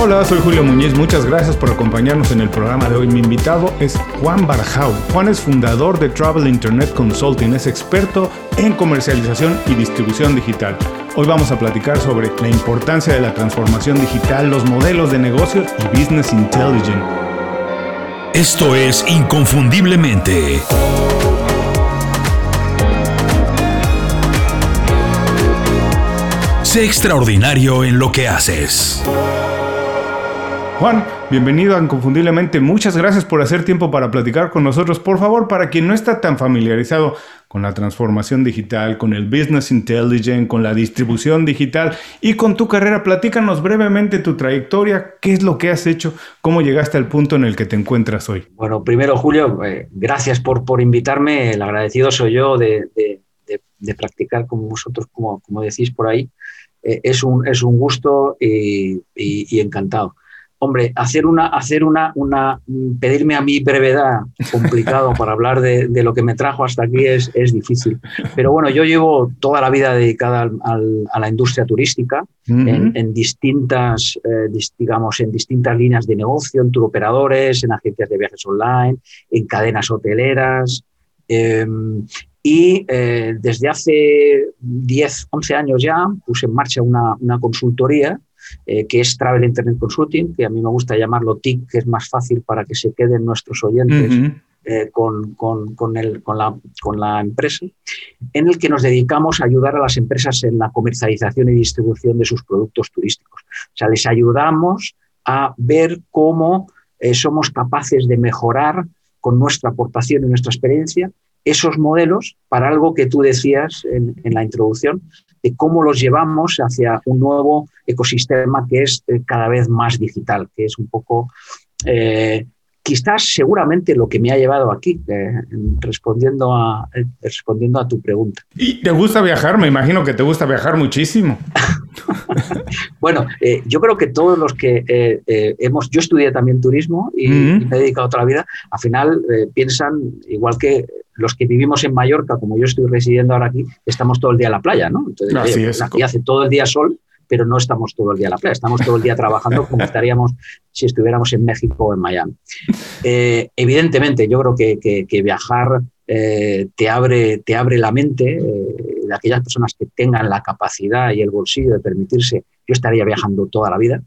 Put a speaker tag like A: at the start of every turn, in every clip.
A: Hola, soy Julio Muñiz, muchas gracias por acompañarnos en el programa de hoy. Mi invitado es Juan Barjau. Juan es fundador de Travel Internet Consulting, es experto en comercialización y distribución digital. Hoy vamos a platicar sobre la importancia de la transformación digital, los modelos de negocio y business intelligence.
B: Esto es Inconfundiblemente. Sé extraordinario en lo que haces.
A: Juan, bienvenido a Inconfundiblemente. Muchas gracias por hacer tiempo para platicar con nosotros. Por favor, para quien no está tan familiarizado con la transformación digital, con el business intelligence, con la distribución digital y con tu carrera, platícanos brevemente tu trayectoria, qué es lo que has hecho, cómo llegaste al punto en el que te encuentras hoy.
C: Bueno, primero, Julio, eh, gracias por, por invitarme. El agradecido soy yo de, practicar con vosotros, como, como decís por ahí. Eh, es, un, es un gusto y encantado. Hombre, hacer una, hacer una, una, pedirme a mí brevedad complicado para hablar de, lo que me trajo hasta aquí es, es, difícil. Pero bueno, yo llevo toda la vida dedicada a la industria turística en, distintas, eh, digamos, en distintas líneas de negocio, en turoperadores, en agencias de viajes online, en cadenas hoteleras. Em, y eh, desde hace 10, 11 años ya puse en marcha una, una consultoría eh, que es Travel Internet Consulting, que a mí me gusta llamarlo TIC, que es más fácil para que se queden nuestros oyentes eh, con, con, con, el, la, con, la, empresa, en el que nos dedicamos a ayudar a las empresas en la comercialización y distribución de sus productos turísticos. O sea, les ayudamos a ver cómo eh, somos capaces de mejorar con nuestra aportación y nuestra experiencia esos modelos para algo que tú decías en, en la introducción, de cómo los llevamos hacia un nuevo ecosistema que es eh, cada vez más digital, que es un poco, eh, quizás seguramente lo que me ha llevado aquí, eh, respondiendo, a, respondiendo a tu pregunta.
A: ¿Y te gusta viajar? Me imagino que te gusta viajar muchísimo.
C: bueno, yo creo que todos los que hemos, yo estudié también turismo y, y, me he dedicado toda la vida, al final piensan, igual que los que vivimos en Mallorca, como yo estoy residiendo ahora aquí, estamos todo el día en la playa, ¿no?
A: Entonces,
C: aquí hace todo el día sol, pero no estamos todo el día en la playa, estamos todo el día trabajando como estaríamos si estuviéramos en México o en Miami. Eh, evidentemente, yo creo que, viajar eh, te, abre, te abre la mente eh, de aquellas personas que tengan la capacidad y el bolsillo de permitirse, yo estaría viajando toda la vida,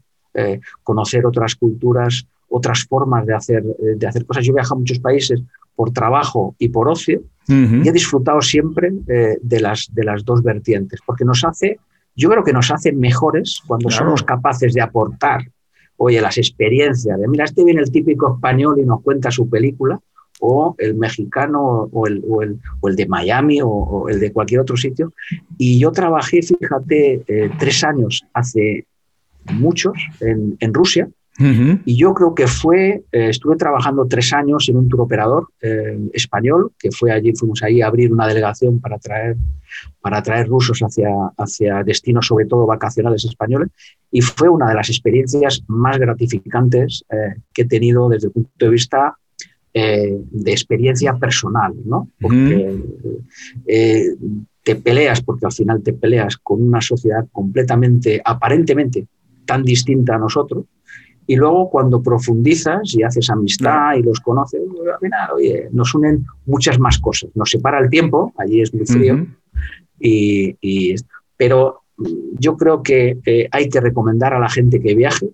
C: conocer otras culturas, otras formas de hacer, de hacer cosas. Yo viajo a muchos países por trabajo y por ocio, y he disfrutado siempre eh, de, las, de las dos vertientes, porque nos hace, yo creo que nos hace mejores cuando somos capaces de aportar, oye, las experiencias, de mira, este viene el típico español y nos cuenta su película, o el mexicano, o el, o el, o el de Miami, o, el de cualquier otro sitio. Y yo trabajé, fíjate, eh, tres años hace muchos en, en Rusia, y yo creo que fue, eh, estuve trabajando tres años en un tour operador eh, español, que fue allí, fuimos ahí a abrir una delegación para traer, para traer rusos hacia, hacia destinos, sobre todo vacacionales españoles, y fue una de las experiencias más gratificantes eh, que he tenido desde el punto de vista de experiencia personal, ¿no? Porque te peleas, porque al final te peleas con una sociedad completamente, aparentemente tan distinta a nosotros, y luego cuando profundizas y haces amistad y los conoces, oye, nos unen muchas más cosas. Nos separa el tiempo, allí es muy frío, y, pero yo creo que eh, hay que recomendar a la gente que viaje,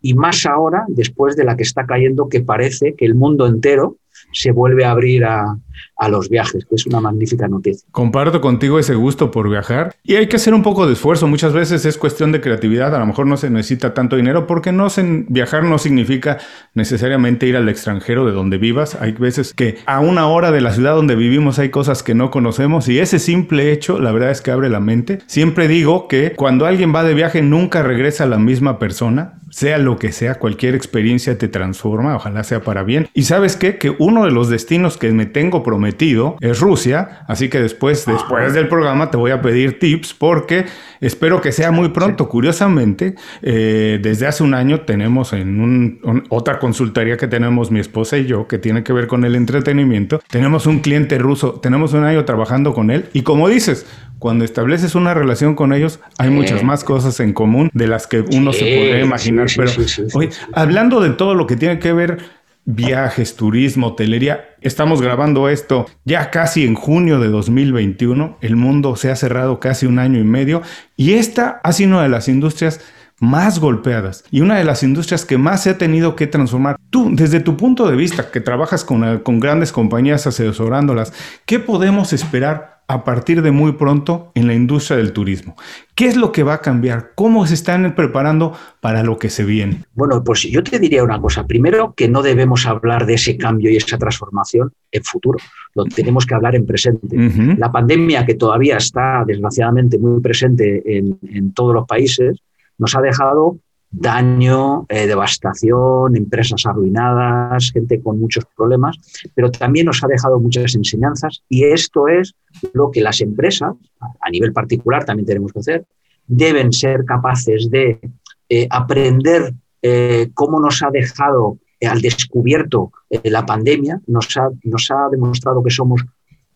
C: y más ahora, después de la que está cayendo, que parece que el mundo entero se vuelve a abrir a, a los viajes, que es una magnífica noticia.
A: Comparto contigo ese gusto por viajar y hay que hacer un poco de esfuerzo. Muchas veces es cuestión de creatividad, a lo mejor no se necesita tanto dinero porque no se, viajar no significa necesariamente ir al extranjero de donde vivas. Hay veces que a una hora de la ciudad donde vivimos hay cosas que no conocemos y ese simple hecho, la verdad es que abre la mente. Siempre digo que cuando alguien va de viaje nunca regresa la misma persona, sea lo que sea, cualquier experiencia te transforma, ojalá sea para bien. Y sabes qué, que uno de los destinos que me tengo prometido es Rusia, así que después, después del programa te voy a pedir tips porque espero que sea muy pronto. Curiosamente, eh, desde hace un año tenemos en otra consultoría que tenemos mi esposa y yo, que tiene que ver con el entretenimiento, tenemos un cliente ruso, tenemos un año trabajando con él y como dices, cuando estableces una relación con ellos, hay muchas más cosas en común de las que uno se podría imaginar. Pero, oye, hablando de todo lo que tiene que ver viajes, turismo, hotelería. Estamos grabando esto ya casi en junio de 2021. El mundo se ha cerrado casi un año y medio y esta ha sido una de las industrias más golpeadas y una de las industrias que más se ha tenido que transformar. Tú, desde tu punto de vista, que trabajas con, con grandes compañías asesorándolas, ¿qué podemos esperar a partir de muy pronto en la industria del turismo. ¿Qué es lo que va a cambiar? ¿Cómo se están preparando para lo que se viene?
C: Bueno, pues yo te diría una cosa. Primero, que no debemos hablar de ese cambio y esa transformación en futuro. Lo tenemos que hablar en presente. La pandemia, que todavía está desgraciadamente muy presente en, en todos los países, nos ha dejado daño, eh, devastación, empresas arruinadas, gente con muchos problemas, pero también nos ha dejado muchas enseñanzas y esto es lo que las empresas, a nivel particular también tenemos que hacer, deben ser capaces de eh, aprender eh, cómo nos ha dejado al descubierto la pandemia, nos ha, nos ha demostrado que somos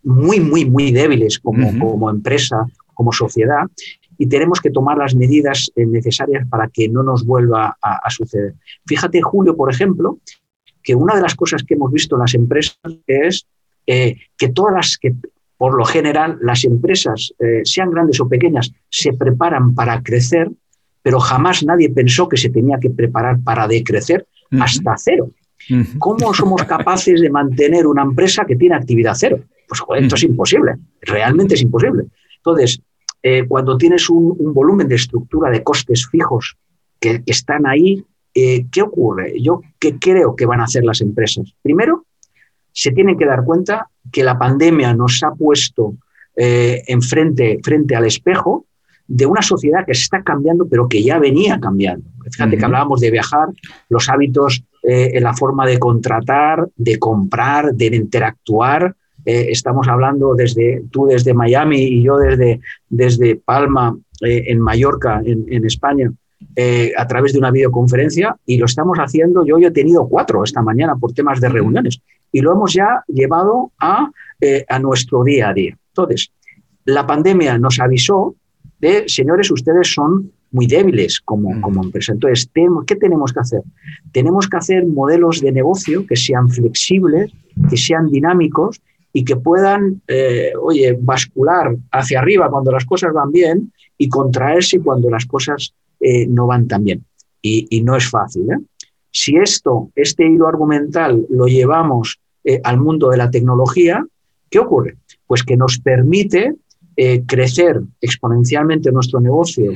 C: muy, muy, muy débiles como, como empresa, como sociedad, y tenemos que tomar las medidas eh, necesarias para que no nos vuelva a, suceder. Fíjate, Julio, por ejemplo, que una de las cosas que hemos visto en las empresas es eh, que todas las que, por lo general, las empresas, eh, sean grandes o pequeñas, se preparan para crecer, pero jamás nadie pensó que se tenía que preparar para decrecer hasta cero. ¿Cómo somos capaces de mantener una empresa que tiene actividad cero? Pues esto es imposible, realmente es imposible. Entonces, eh, cuando tienes un, volumen de estructura de costes fijos que, están ahí, eh, ¿qué ocurre? Yo qué creo que van a hacer las empresas. Primero, se tienen que dar cuenta que la pandemia nos ha puesto eh, enfrente, frente al espejo de una sociedad que se está cambiando, pero que ya venía cambiando. Fíjate que hablábamos de viajar, los hábitos en la forma de contratar, de comprar, de interactuar, eh, estamos hablando desde tú desde Miami y yo desde, desde Palma, eh, en Mallorca, en, España, eh, a través de una videoconferencia y lo estamos haciendo. Yo, yo he tenido cuatro esta mañana por temas de reuniones y lo hemos ya llevado a, a nuestro día a día. Entonces, la pandemia nos avisó de, señores, ustedes son muy débiles como, como empresa. Entonces, ¿qué tenemos que hacer? Tenemos que hacer modelos de negocio que sean flexibles, que sean dinámicos y que puedan, eh, oye, bascular hacia arriba cuando las cosas van bien y contraerse cuando las cosas eh, no van tan bien. Y, no es fácil. ¿eh? Si esto, este hilo argumental, lo llevamos al mundo de la tecnología, ¿qué ocurre? Pues que nos permite crecer exponencialmente nuestro negocio,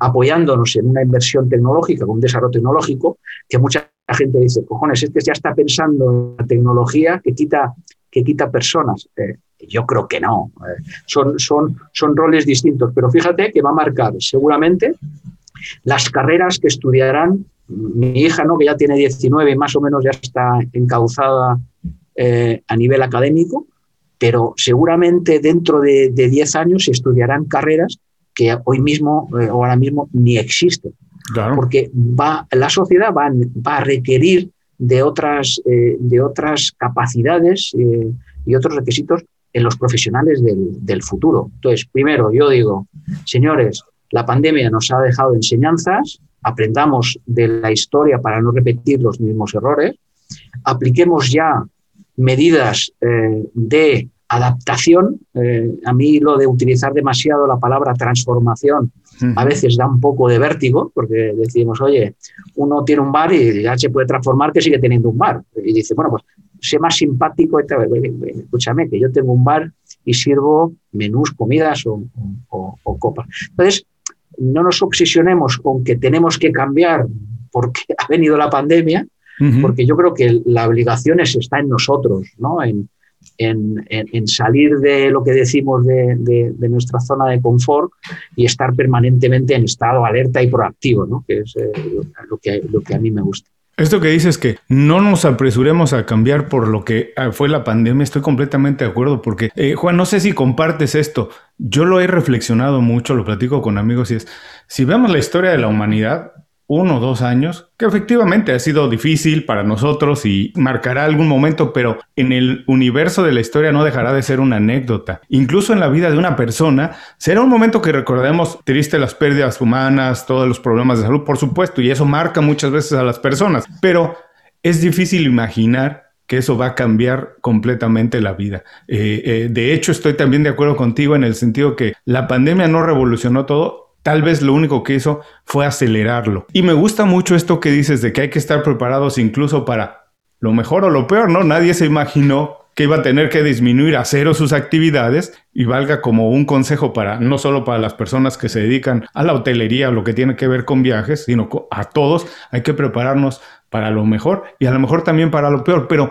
C: apoyándonos en una inversión tecnológica, con un desarrollo tecnológico, que mucha gente dice, cojones, este ya está pensando en la tecnología que quita que quita personas. Eh, yo creo que no. Eh, son, son, son roles distintos, pero fíjate que va a marcar seguramente las carreras que estudiarán mi hija, ¿no? que ya tiene 19 y más o menos ya está encauzada eh, a nivel académico, pero seguramente dentro de, 10 años estudiarán carreras que hoy mismo o ahora mismo ni existen. Porque va, la sociedad va, va a requerir de otras, eh, de otras capacidades eh, y otros requisitos en los profesionales del, futuro. Entonces, primero, yo digo, señores, la pandemia nos ha dejado enseñanzas, aprendamos de la historia para no repetir los mismos errores, apliquemos ya medidas eh, de adaptación. a mí lo de utilizar demasiado la palabra transformación a veces da un poco de vértigo, porque decimos, oye, uno tiene un bar y ya se puede transformar que sigue teniendo un bar. Y dice, bueno, pues sé más simpático. Escúchame, que yo tengo un bar y sirvo menús, comidas o, copas. Entonces, no nos obsesionemos con que tenemos que cambiar porque ha venido la pandemia, porque yo creo que la obligación está en nosotros, ¿no? En, en, salir de lo que decimos de, nuestra zona de confort y estar permanentemente en estado alerta y proactivo, ¿no? que es eh, lo, que, lo que a mí me gusta.
A: Esto que dices que no nos apresuremos a cambiar por lo que ah, fue la pandemia, estoy completamente de acuerdo porque, eh, Juan, no sé si compartes esto, yo lo he reflexionado mucho, lo platico con amigos y es, si vemos la historia de la humanidad, uno o dos años, que efectivamente ha sido difícil para nosotros y marcará algún momento, pero en el universo de la historia no dejará de ser una anécdota. Incluso en la vida de una persona, será un momento que recordemos triste las pérdidas humanas, todos los problemas de salud, por supuesto, y eso marca muchas veces a las personas, pero es difícil imaginar que eso va a cambiar completamente la vida. Eh, eh, de hecho, estoy también de acuerdo contigo en el sentido que la pandemia no revolucionó todo, Tal vez lo único que hizo fue acelerarlo. Y me gusta mucho esto que dices de que hay que estar preparados incluso para lo mejor o lo peor, ¿no? Nadie se imaginó que iba a tener que disminuir a cero sus actividades y valga como un consejo para no solo para las personas que se dedican a la hotelería o lo que tiene que ver con viajes, sino a todos hay que prepararnos para lo mejor y a lo mejor también para lo peor. Pero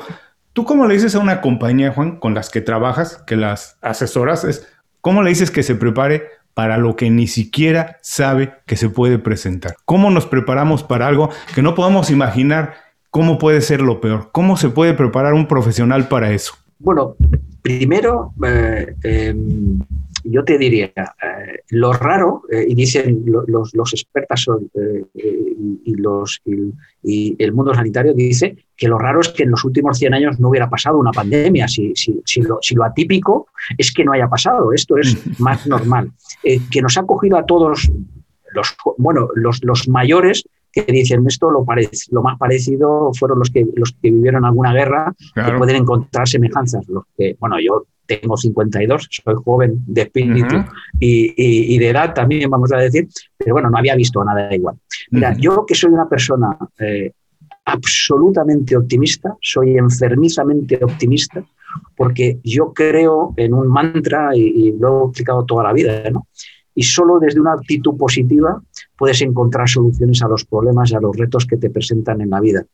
A: tú cómo le dices a una compañía, Juan, con las que trabajas, que las asesoras, es cómo le dices que se prepare para lo que ni siquiera sabe que se puede presentar. ¿Cómo nos preparamos para algo que no podemos imaginar cómo puede ser lo peor? ¿Cómo se puede preparar un profesional para eso?
C: Bueno, primero, eh, em, yo te diría, eh, lo raro, eh, y dicen los, los expertos y, los, y, el mundo sanitario dice que lo raro es que en los últimos 100 años no hubiera pasado una pandemia. Si, si, si, lo, si lo, atípico es que no haya pasado, esto es más normal. que nos ha cogido a todos los, bueno, los, los mayores que dicen esto lo, lo más parecido fueron los que, los que vivieron alguna guerra, que pueden encontrar semejanzas. Los que, bueno, yo tengo 52, soy joven de espíritu y, de edad también, vamos a decir, pero bueno, no había visto nada igual. Mira, yo que soy una persona eh, absolutamente optimista, soy enfermizamente optimista, porque yo creo en un mantra y, lo he explicado toda la vida, ¿no? Y solo desde una actitud positiva puedes encontrar soluciones a los problemas y a los retos que te presentan en la vida.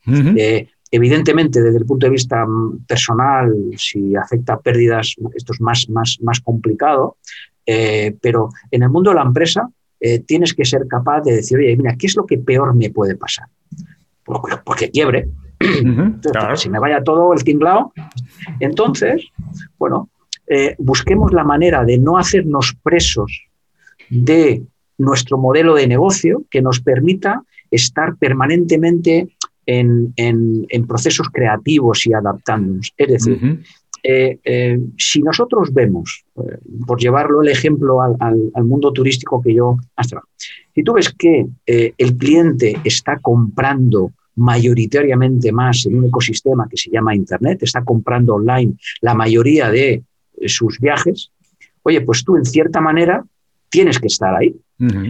C: Evidentemente, desde el punto de vista mm, personal, si afecta pérdidas, esto es más, más, más complicado, eh, pero en el mundo de la empresa eh, tienes que ser capaz de decir, oye, mira, ¿qué es lo que peor me puede pasar? Porque, quiebre. Si me vaya todo el tinglao, entonces, bueno, eh, busquemos la manera de no hacernos presos de nuestro modelo de negocio que nos permita estar permanentemente en, procesos creativos y adaptándonos. Es decir, eh, eh, si nosotros vemos, eh, por llevarlo el ejemplo al, mundo turístico que yo hasta si tú ves que el cliente está comprando mayoritariamente más en un ecosistema que se llama Internet, está comprando online la mayoría de sus viajes, oye, pues tú en cierta manera tienes que estar ahí.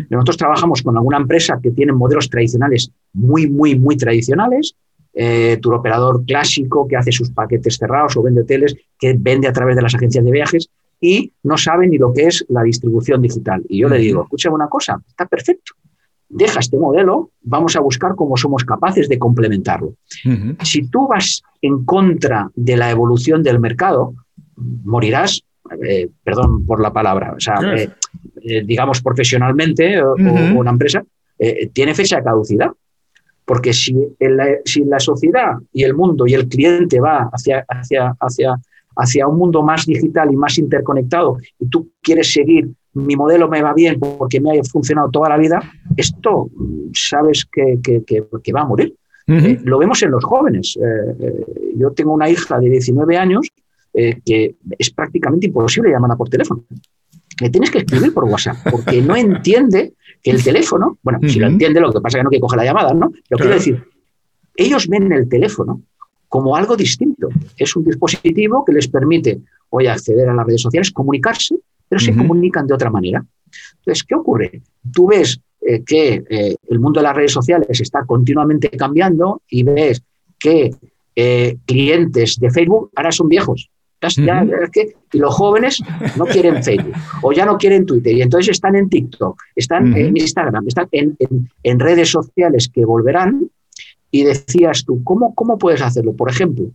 C: Nosotros trabajamos con alguna empresa que tiene modelos tradicionales muy, muy, muy tradicionales. Eh, tu operador clásico que hace sus paquetes cerrados o vende hoteles, que vende a través de las agencias de viajes y no sabe ni lo que es la distribución digital. Y yo le digo, escúchame una cosa, está perfecto. Deja este modelo, vamos a buscar cómo somos capaces de complementarlo. Si tú vas en contra de la evolución del mercado, morirás eh, perdón por la palabra, o sea, eh, eh, digamos profesionalmente o, una empresa, tiene fecha de caducidad. Porque si, la, si la sociedad y el mundo y el cliente va hacia, hacia, hacia, hacia un mundo más digital y más interconectado y tú quieres seguir, mi modelo me va bien porque me ha funcionado toda la vida, esto sabes que, que, que, va a morir. lo vemos en los jóvenes. yo tengo una hija de 19 años eh, que es prácticamente imposible llamarla por teléfono. Le tienes que escribir por WhatsApp, porque no entiende que el teléfono, bueno, si lo entiende, lo que pasa es que no que coge la llamada, ¿no? Pero quiero decir, ellos ven el teléfono como algo distinto. Es un dispositivo que les permite hoy acceder a las redes sociales, comunicarse, pero se comunican de otra manera. Entonces, ¿qué ocurre? Tú ves eh, que eh, el mundo de las redes sociales está continuamente cambiando y ves que clientes de Facebook ahora son viejos y los jóvenes no quieren Facebook o ya no quieren Twitter y entonces están en TikTok, están en Instagram, están en, redes sociales que volverán. Y decías tú, ¿cómo, ¿cómo puedes hacerlo? Por ejemplo,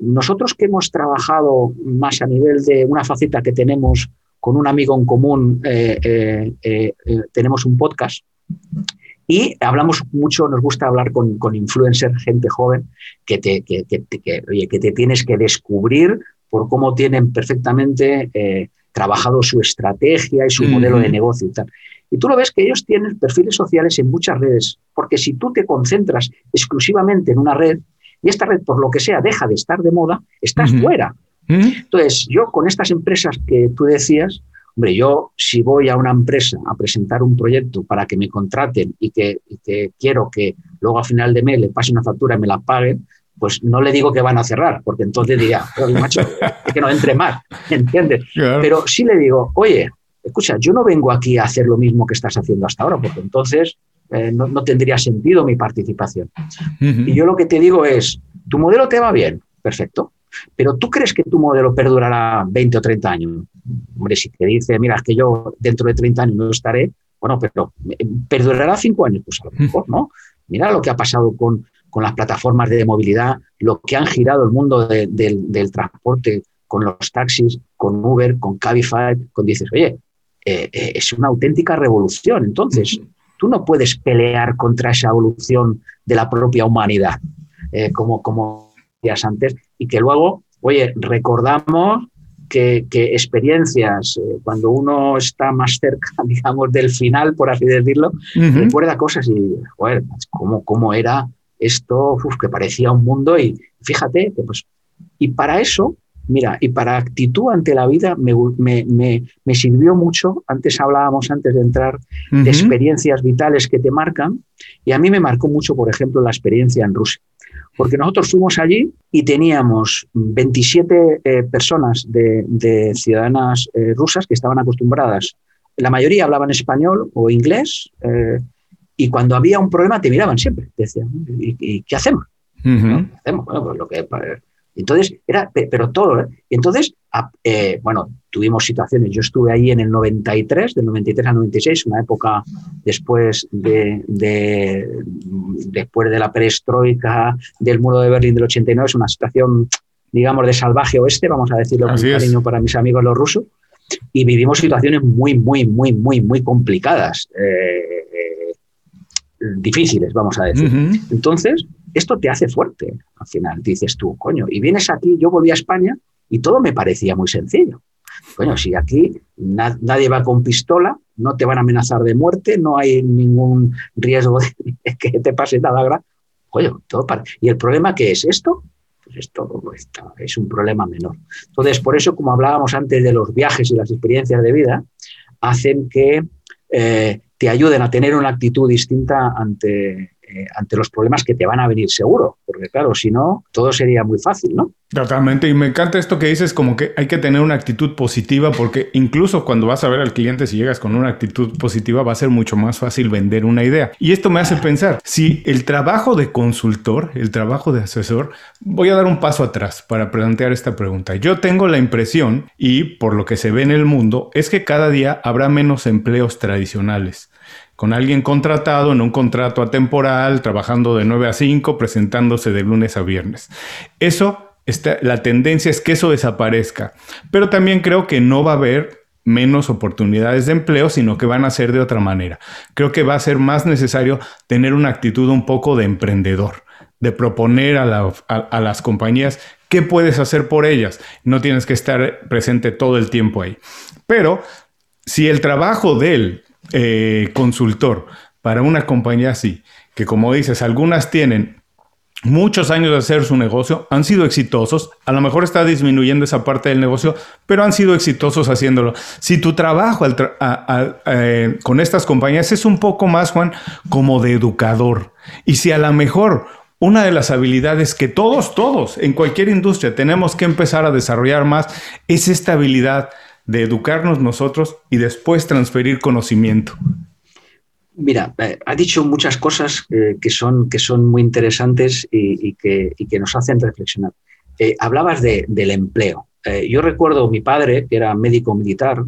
C: nosotros que hemos trabajado más a nivel de una faceta que tenemos con un amigo en común, eh, eh, eh, tenemos un podcast Y hablamos mucho, nos gusta hablar con, con influencers, gente joven, que te, que, oye, que te tienes que descubrir por cómo tienen perfectamente eh, trabajado su estrategia y su modelo de negocio y tal. Y tú lo ves que ellos tienen perfiles sociales en muchas redes, porque si tú te concentras exclusivamente en una red y esta red, por lo que sea, deja de estar de moda, estás fuera. Entonces, yo con estas empresas que tú decías, Hombre, yo si voy a una empresa a presentar un proyecto para que me contraten y que, quiero que luego a final de mes le pase una factura y me la paguen, pues no le digo que van a cerrar, porque entonces diría, macho, es que no entre más, ¿entiendes? Pero sí le digo, oye, escucha, yo no vengo aquí a hacer lo mismo que estás haciendo hasta ahora, porque entonces eh, no, tendría sentido mi participación. Y yo lo que te digo es, tu modelo te va bien, perfecto, pero ¿tú crees que tu modelo perdurará 20 o 30 años? Hombre, si te dice, mira, es que yo dentro de 30 años no estaré, bueno, pero eh, ¿perdurará 5 años? Pues a lo mejor, ¿no? Mira lo que ha pasado con, con las plataformas de movilidad, lo que han girado el mundo del transporte con los taxis, con Uber, con Cabify, con dices, oye, eh, eh, es una auténtica revolución. Entonces, tú no puedes pelear contra esa evolución de la propia humanidad, como, como decías antes, y que luego, oye, recordamos que, experiencias, eh, cuando uno está más cerca, digamos, del final, por así decirlo, recuerda cosas y, joder, ¿cómo, cómo era esto? que parecía un mundo y fíjate, que pues, y para eso, mira, y para actitud ante la vida me, me, me, sirvió mucho, antes hablábamos, antes de entrar, de experiencias vitales que te marcan, y a mí me marcó mucho, por ejemplo, la experiencia en Rusia porque nosotros fuimos allí y teníamos 27 eh, personas de, ciudadanas eh, rusas que estaban acostumbradas. La mayoría hablaban español o inglés eh, y cuando había un problema te miraban siempre. Te decían, ¿y, qué hacemos? ¿Qué hacemos? Bueno, pues lo que entonces, era, pero todo. ¿eh? Entonces, eh, bueno, tuvimos situaciones. Yo estuve ahí en el 93, del 93 al 96, una época después de, después de la perestroika, del muro de Berlín del 89, es una situación, digamos, de salvaje oeste, vamos a decirlo con cariño para mis amigos los rusos. Y vivimos situaciones muy, muy, muy, muy, muy complicadas. Eh, difíciles, vamos a decir. Entonces, esto te hace fuerte al final, dices tú, coño, y vienes aquí, yo volví a España y todo me parecía muy sencillo. Coño, si aquí nadie va con pistola, no te van a amenazar de muerte, no hay ningún riesgo de que te pase nada grave. Coño, todo para... ¿Y el problema qué es esto? Pues esto es un problema menor. Entonces, por eso, como hablábamos antes de los viajes y las experiencias de vida, hacen que eh, te ayuden a tener una actitud distinta ante, eh, ante los problemas que te van a venir seguro, porque claro, si no, todo sería muy fácil, ¿no?
A: Totalmente, y me encanta esto que dices, como que hay que tener una actitud positiva, porque incluso cuando vas a ver al cliente, si llegas con una actitud positiva, va a ser mucho más fácil vender una idea. Y esto me hace pensar, si el trabajo de consultor, el trabajo de asesor, voy a dar un paso atrás para plantear esta pregunta. Yo tengo la impresión, y por lo que se ve en el mundo, es que cada día habrá menos empleos tradicionales con alguien contratado en un contrato atemporal, trabajando de 9 a 5, presentándose de lunes a viernes. Eso, está, la tendencia es que eso desaparezca, pero también creo que no va a haber menos oportunidades de empleo, sino que van a ser de otra manera. Creo que va a ser más necesario tener una actitud un poco de emprendedor, de proponer a, a las compañías qué puedes hacer por ellas. No tienes que estar presente todo el tiempo ahí. Pero si el trabajo de él eh, consultor para una compañía así, que como dices, algunas tienen muchos años de hacer su negocio, han sido exitosos, a lo mejor está disminuyendo esa parte del negocio, pero han sido exitosos haciéndolo. Si tu trabajo eh, con estas compañías es un poco más, Juan, como de educador, y si a lo mejor una de las habilidades que todos, todos, en cualquier industria tenemos que empezar a desarrollar más es esta habilidad de educarnos nosotros y después transferir conocimiento?
C: Mira, eh, ha dicho muchas cosas eh, que, son, que son muy interesantes y, que, que, nos hacen reflexionar. Eh, hablabas del empleo. yo recuerdo a mi padre, que era médico militar,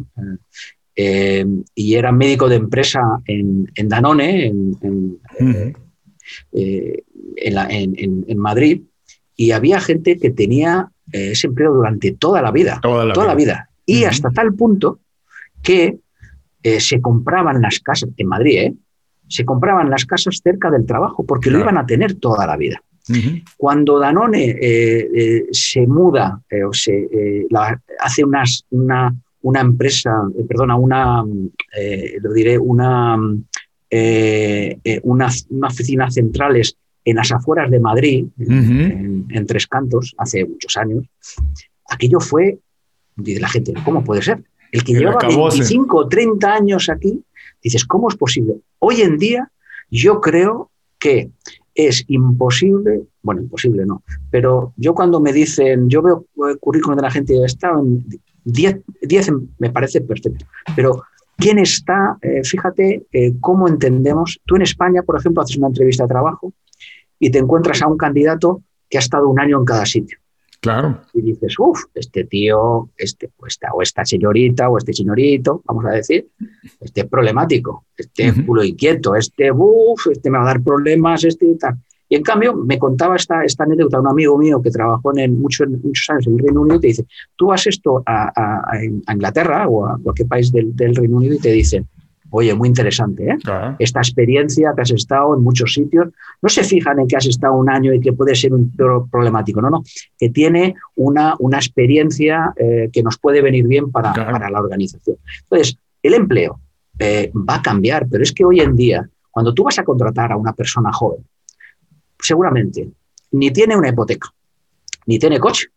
C: y era médico de empresa en, Danone, en, en, Madrid, y había gente que tenía ese empleo durante toda la vida. Toda la vida y hasta tal punto que eh, se compraban las casas, en Madrid, ¿eh? se compraban las casas cerca del trabajo porque lo iban a tener toda la vida. Cuando Danone eh, se muda o se hace unas, una, una, empresa, perdona, una, lo diré, una, una, una oficina centrales en las afueras de Madrid, en, Tres Cantos, hace muchos años, aquello fue, dice la gente, ¿cómo puede ser? El que llevaba 25 o 30 años aquí, dices, ¿cómo es posible? Hoy en día yo creo que es imposible, bueno, imposible no, pero yo cuando me dicen, yo veo el currículum de la gente, está en 10, 10 me parece perfecto, pero ¿quién está? Eh, fíjate eh, cómo entendemos, tú en España, por ejemplo, haces una entrevista de trabajo y te encuentras a un candidato que ha estado un año en cada sitio.
A: Claro.
C: Y dices, uff, este tío, este, o, esta, o esta señorita, o este señorito, vamos a decir, este es problemático, este es culo inquieto, este, uff, este me va a dar problemas, este y tal. Y en cambio, me contaba esta, esta anécdota un amigo mío que trabajó en muchos, muchos años en el Reino Unido y te dice, tú vas esto a, Inglaterra o a cualquier país del, del Reino Unido y te dicen, Oye, muy interesante, ¿eh? Esta experiencia que has estado en muchos sitios, no se fijan en que has estado un año y que puede ser un problemático, no, no, que tiene una, una experiencia eh, que nos puede venir bien para, para, la organización. Entonces, el empleo eh, va a cambiar, pero es que hoy en día, cuando tú vas a contratar a una persona joven, seguramente ni tiene una hipoteca, ni tiene coche,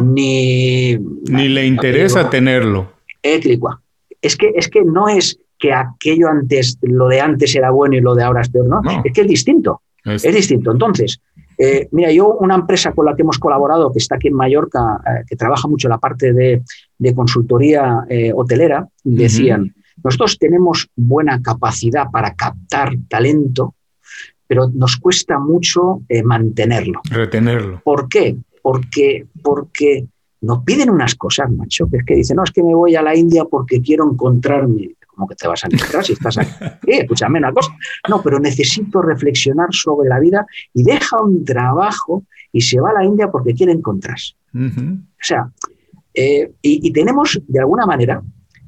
C: ni...
A: Ni le interesa tenerlo.
C: Es que, es que no es que aquello antes, lo de antes era bueno y lo de ahora es peor, ¿no? Es que es distinto. Es, distinto. Entonces, eh, mira, yo una empresa con la que hemos colaborado, que está aquí en Mallorca, eh, que trabaja mucho la parte de, consultoría eh, hotelera, decían, nosotros tenemos buena capacidad para captar talento, pero nos cuesta mucho mantenerlo.
A: Retenerlo.
C: ¿Por qué? Porque, porque nos piden unas cosas, macho, que es que dicen, no, es que me voy a la India porque quiero encontrarme ¿Cómo que te vas a encontrar si estás aquí? Eh, escúchame una cosa. No, pero necesito reflexionar sobre la vida y deja un trabajo y se va a la India porque quiere encontrarse. O sea, eh, y, tenemos de alguna manera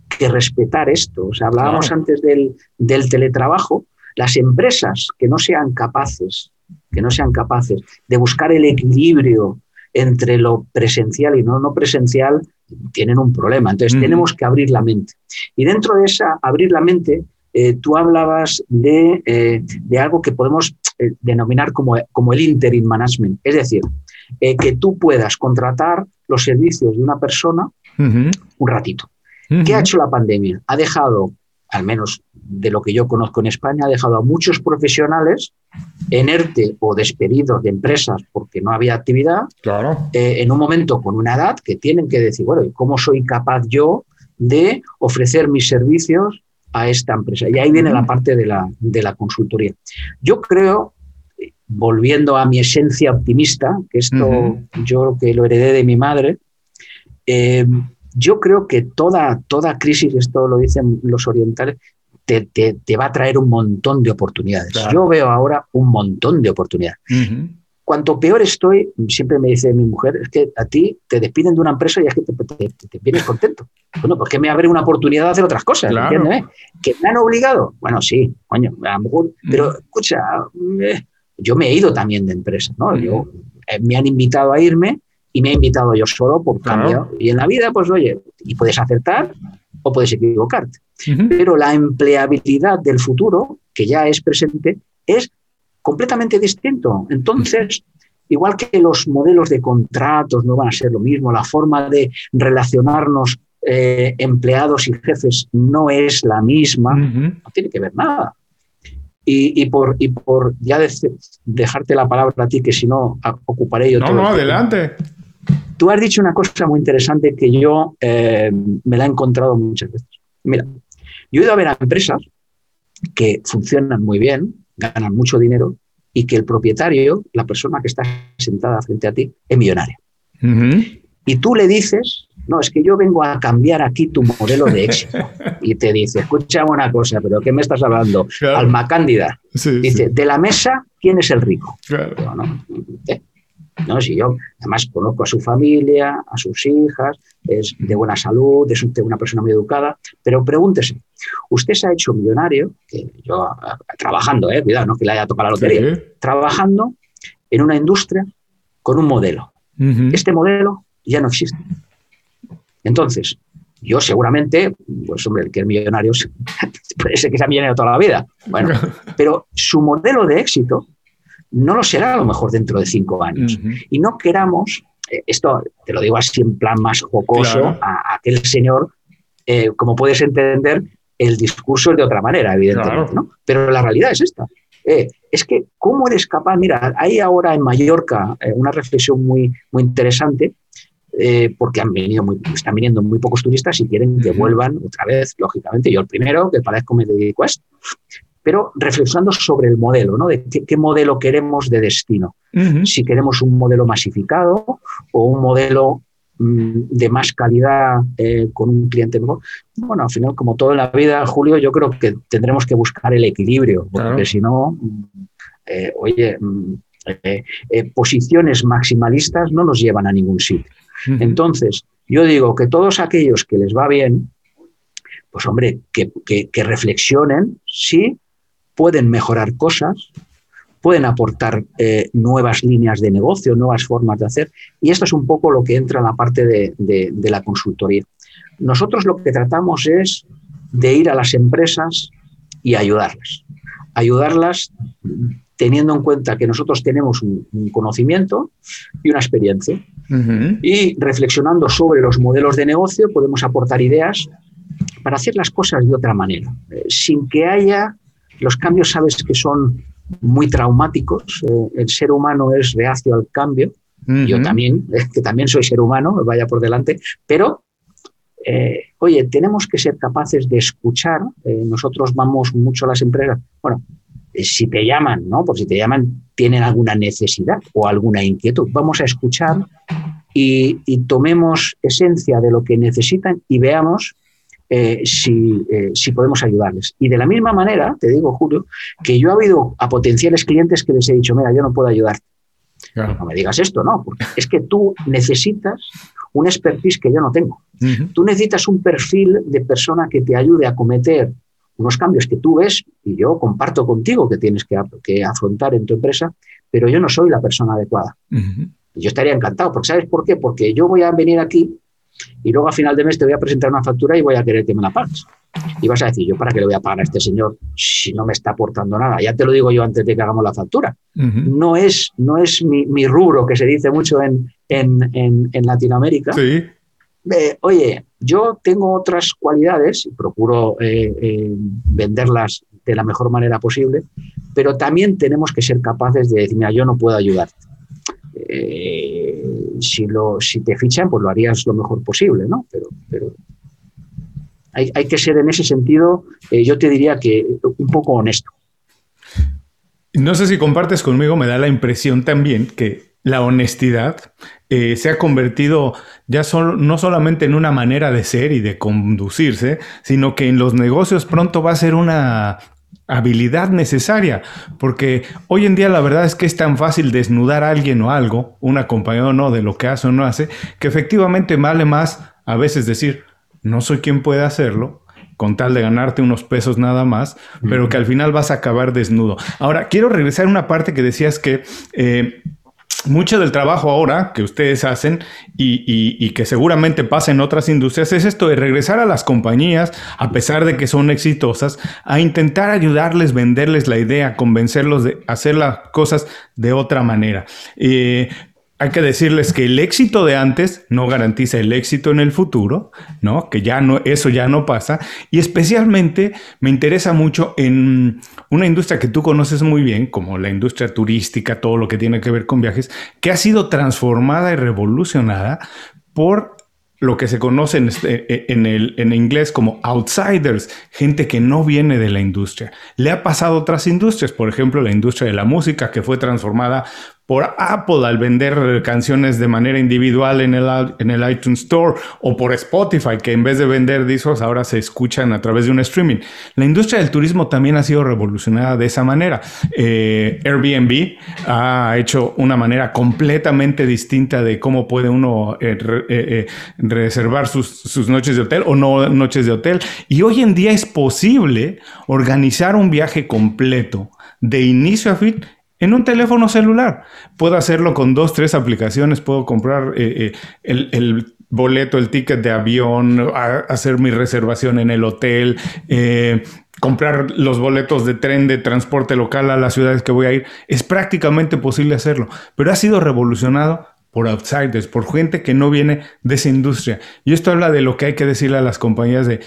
C: que respetar esto. O sea, hablábamos antes del, del teletrabajo. Las empresas que no sean capaces, que no sean capaces de buscar el equilibrio entre lo presencial y no, no presencial tienen un problema. Entonces tenemos que abrir la mente. Y dentro de esa abrir la mente, eh, tú hablabas de, eh, de, algo que podemos eh, denominar como, como, el interim management. Es decir, que tú puedas contratar los servicios de una persona un ratito. ¿Qué ha hecho la pandemia? Ha dejado al menos de lo que yo conozco en España, ha dejado a muchos profesionales en ERTE o despedidos de empresas porque no había actividad, eh, en un momento con una edad que tienen que decir, bueno, ¿cómo soy capaz yo de ofrecer mis servicios a esta empresa? Y ahí viene la parte de la, de la consultoría. Yo creo, volviendo a mi esencia optimista, que esto yo que lo heredé de mi madre, eh, yo creo que toda, toda crisis, esto lo dicen los orientales, te, te, va a traer un montón de oportunidades. Yo veo ahora un montón de oportunidades. Cuanto peor estoy, siempre me dice mi mujer, es que a ti te despiden de una empresa y es que te, te vienes contento. Bueno, pues que me abre una oportunidad de hacer otras cosas, ¿entiendes? ¿Que me han obligado? Bueno, sí, coño, a lo mejor, pero escucha, eh, yo me he ido también de empresa, ¿no? Yo, eh, me han invitado a irme y me he invitado yo solo por cambio. Y en la vida, pues oye, y puedes acertar o puedes equivocarte. Pero la empleabilidad del futuro, que ya es presente, es completamente distinto. Entonces, igual que los modelos de contratos no van a ser lo mismo, la forma de relacionarnos eh, empleados y jefes no es la misma, no tiene que ver nada. Y, por, y por ya dejarte la palabra a ti, que si no ocuparé yo
A: no, No, adelante.
C: Tú has dicho una cosa muy interesante que yo eh, me la he encontrado muchas veces. Mira, yo he ido a ver a empresas que funcionan muy bien, ganan mucho dinero y que el propietario, la persona que está sentada frente a ti, es millonario. Y tú le dices, no, es que yo vengo a cambiar aquí tu modelo de éxito. y te dice, escúchame una cosa, pero ¿qué me estás hablando? Alma Cándida. dice, de la mesa, ¿quién es el rico?
A: Claro.
C: ¿Eh? ¿No? Si yo además conozco a su familia, a sus hijas, es de buena salud, es una persona muy educada, pero pregúntese, usted se ha hecho millonario, que yo trabajando, eh, cuidado, no que le haya tocado la lotería, trabajando en una industria con un modelo. Este modelo ya no existe. Entonces, yo seguramente, pues hombre, el que es millonario puede ser que sea millonario toda la vida. Bueno, pero su modelo de éxito no lo será a lo mejor dentro de cinco años. Y no queramos, eh, esto te lo digo así en plan más jocoso, a, aquel señor, eh, como puedes entender, el discurso es de otra manera, evidentemente, ¿no? Pero la realidad es esta. Eh, es que, ¿cómo eres capaz? Mira, hay ahora en Mallorca una reflexión muy, muy interesante, porque han venido muy, están viniendo muy pocos turistas y quieren que vuelvan otra vez, lógicamente. Yo el primero, que parezco me dedico a esto pero reflexionando sobre el modelo, ¿no? De qué, modelo queremos de destino. Si queremos un modelo masificado o un modelo mm, de más calidad eh, con un cliente mejor. Bueno, al final, como todo en la vida, Julio, yo creo que tendremos que buscar el equilibrio, porque si no, mm, eh, oye, mm, eh, posiciones maximalistas no nos llevan a ningún sitio. Entonces, yo digo que todos aquellos que les va bien, pues hombre, que, que reflexionen si pueden mejorar cosas, pueden aportar eh, nuevas líneas de negocio, nuevas formas de hacer. Y esto es un poco lo que entra en la parte de, la consultoría. Nosotros lo que tratamos es de ir a las empresas y ayudarlas. Ayudarlas teniendo en cuenta que nosotros tenemos un, conocimiento y una experiencia. Y reflexionando sobre los modelos de negocio podemos aportar ideas para hacer las cosas de otra manera, eh, sin que haya los cambios sabes que son muy traumáticos. Eh, el ser humano es reacio al cambio. Yo también, que también soy ser humano, vaya por delante, pero eh, oye, tenemos que ser capaces de escuchar. Eh, nosotros vamos mucho a las empresas. Bueno, si te llaman, ¿no? Por si te llaman, tienen alguna necesidad o alguna inquietud. Vamos a escuchar y tomemos esencia de lo que necesitan y veamos eh, si, eh, si, podemos ayudarles. Y de la misma manera, te digo, Julio, que yo he habido a potenciales clientes que les he dicho, mira, yo no puedo ayudarte. No me digas esto, no, porque es que tú necesitas un expertise que yo no tengo. Tú necesitas un perfil de persona que te ayude a cometer unos cambios que tú ves y yo comparto contigo que tienes que, que afrontar en tu empresa, pero yo no soy la persona adecuada. Yo estaría encantado, porque ¿sabes por qué? Porque yo voy a venir aquí y luego a final de mes te voy a presentar una factura y voy a querer que me la pagues. Y vas a decir, ¿yo para qué le voy a pagar a este señor si no me está aportando nada? Ya te lo digo yo antes de que hagamos la factura. No es, no es mi, rubro, que se dice mucho en, en, Latinoamérica. Sí. Eh, oye, yo tengo otras cualidades y procuro eh, eh, venderlas de la mejor manera posible, pero también tenemos que ser capaces de decir, mira, yo no puedo ayudarte si, lo, si te fichan, pues lo harías lo mejor posible, ¿no? Pero, pero hay, que ser en ese sentido, eh, yo te diría que un poco honesto.
A: No sé si compartes conmigo, me da la impresión también que la honestidad eh, se ha convertido ya no solamente en una manera de ser y de conducirse, sino que en los negocios pronto va a ser una habilidad necesaria, porque hoy en día la verdad es que es tan fácil desnudar a alguien o algo, una compañía o no, de lo que hace o no hace, que efectivamente vale más a veces decir, no soy quien puede hacerlo, con tal de ganarte unos pesos nada más, pero que al final vas a acabar desnudo. Ahora, quiero regresar a una parte que decías que eh, mucho del trabajo ahora que ustedes hacen y, que seguramente pasa en otras industrias es esto de regresar a las compañías, a pesar de que son exitosas, a intentar ayudarles, venderles la idea, convencerlos de hacer las cosas de otra manera. Eh, hay que decirles que el éxito de antes no garantiza el éxito en el futuro, ¿no? Que ya no, eso ya no pasa. Y especialmente me interesa mucho en una industria que tú conoces muy bien, como la industria turística, todo lo que tiene que ver con viajes, que ha sido transformada y revolucionada por lo que se conoce en, este, en, el, en inglés como outsiders, gente que no viene de la industria. Le ha pasado otras industrias, por ejemplo, la industria de la música, que fue transformada por Apple al vender canciones de manera individual en el, en el iTunes Store o por Spotify que en vez de vender discos ahora se escuchan a través de un streaming. La industria del turismo también ha sido revolucionada de esa manera. Eh, Airbnb ha hecho una manera completamente distinta de cómo puede uno eh, eh, reservar sus, sus noches de hotel o no noches de hotel. Y hoy en día es posible organizar un viaje completo de inicio a fin en un teléfono celular. Puedo hacerlo con dos, tres aplicaciones, puedo comprar eh, eh, el, boleto, el ticket de avión, hacer mi reservación en el hotel, eh, comprar los boletos de tren de transporte local a las ciudades que voy a ir. Es prácticamente posible hacerlo, pero ha sido revolucionado por outsiders, por gente que no viene de esa industria. Y esto habla de lo que hay que decirle a las compañías de,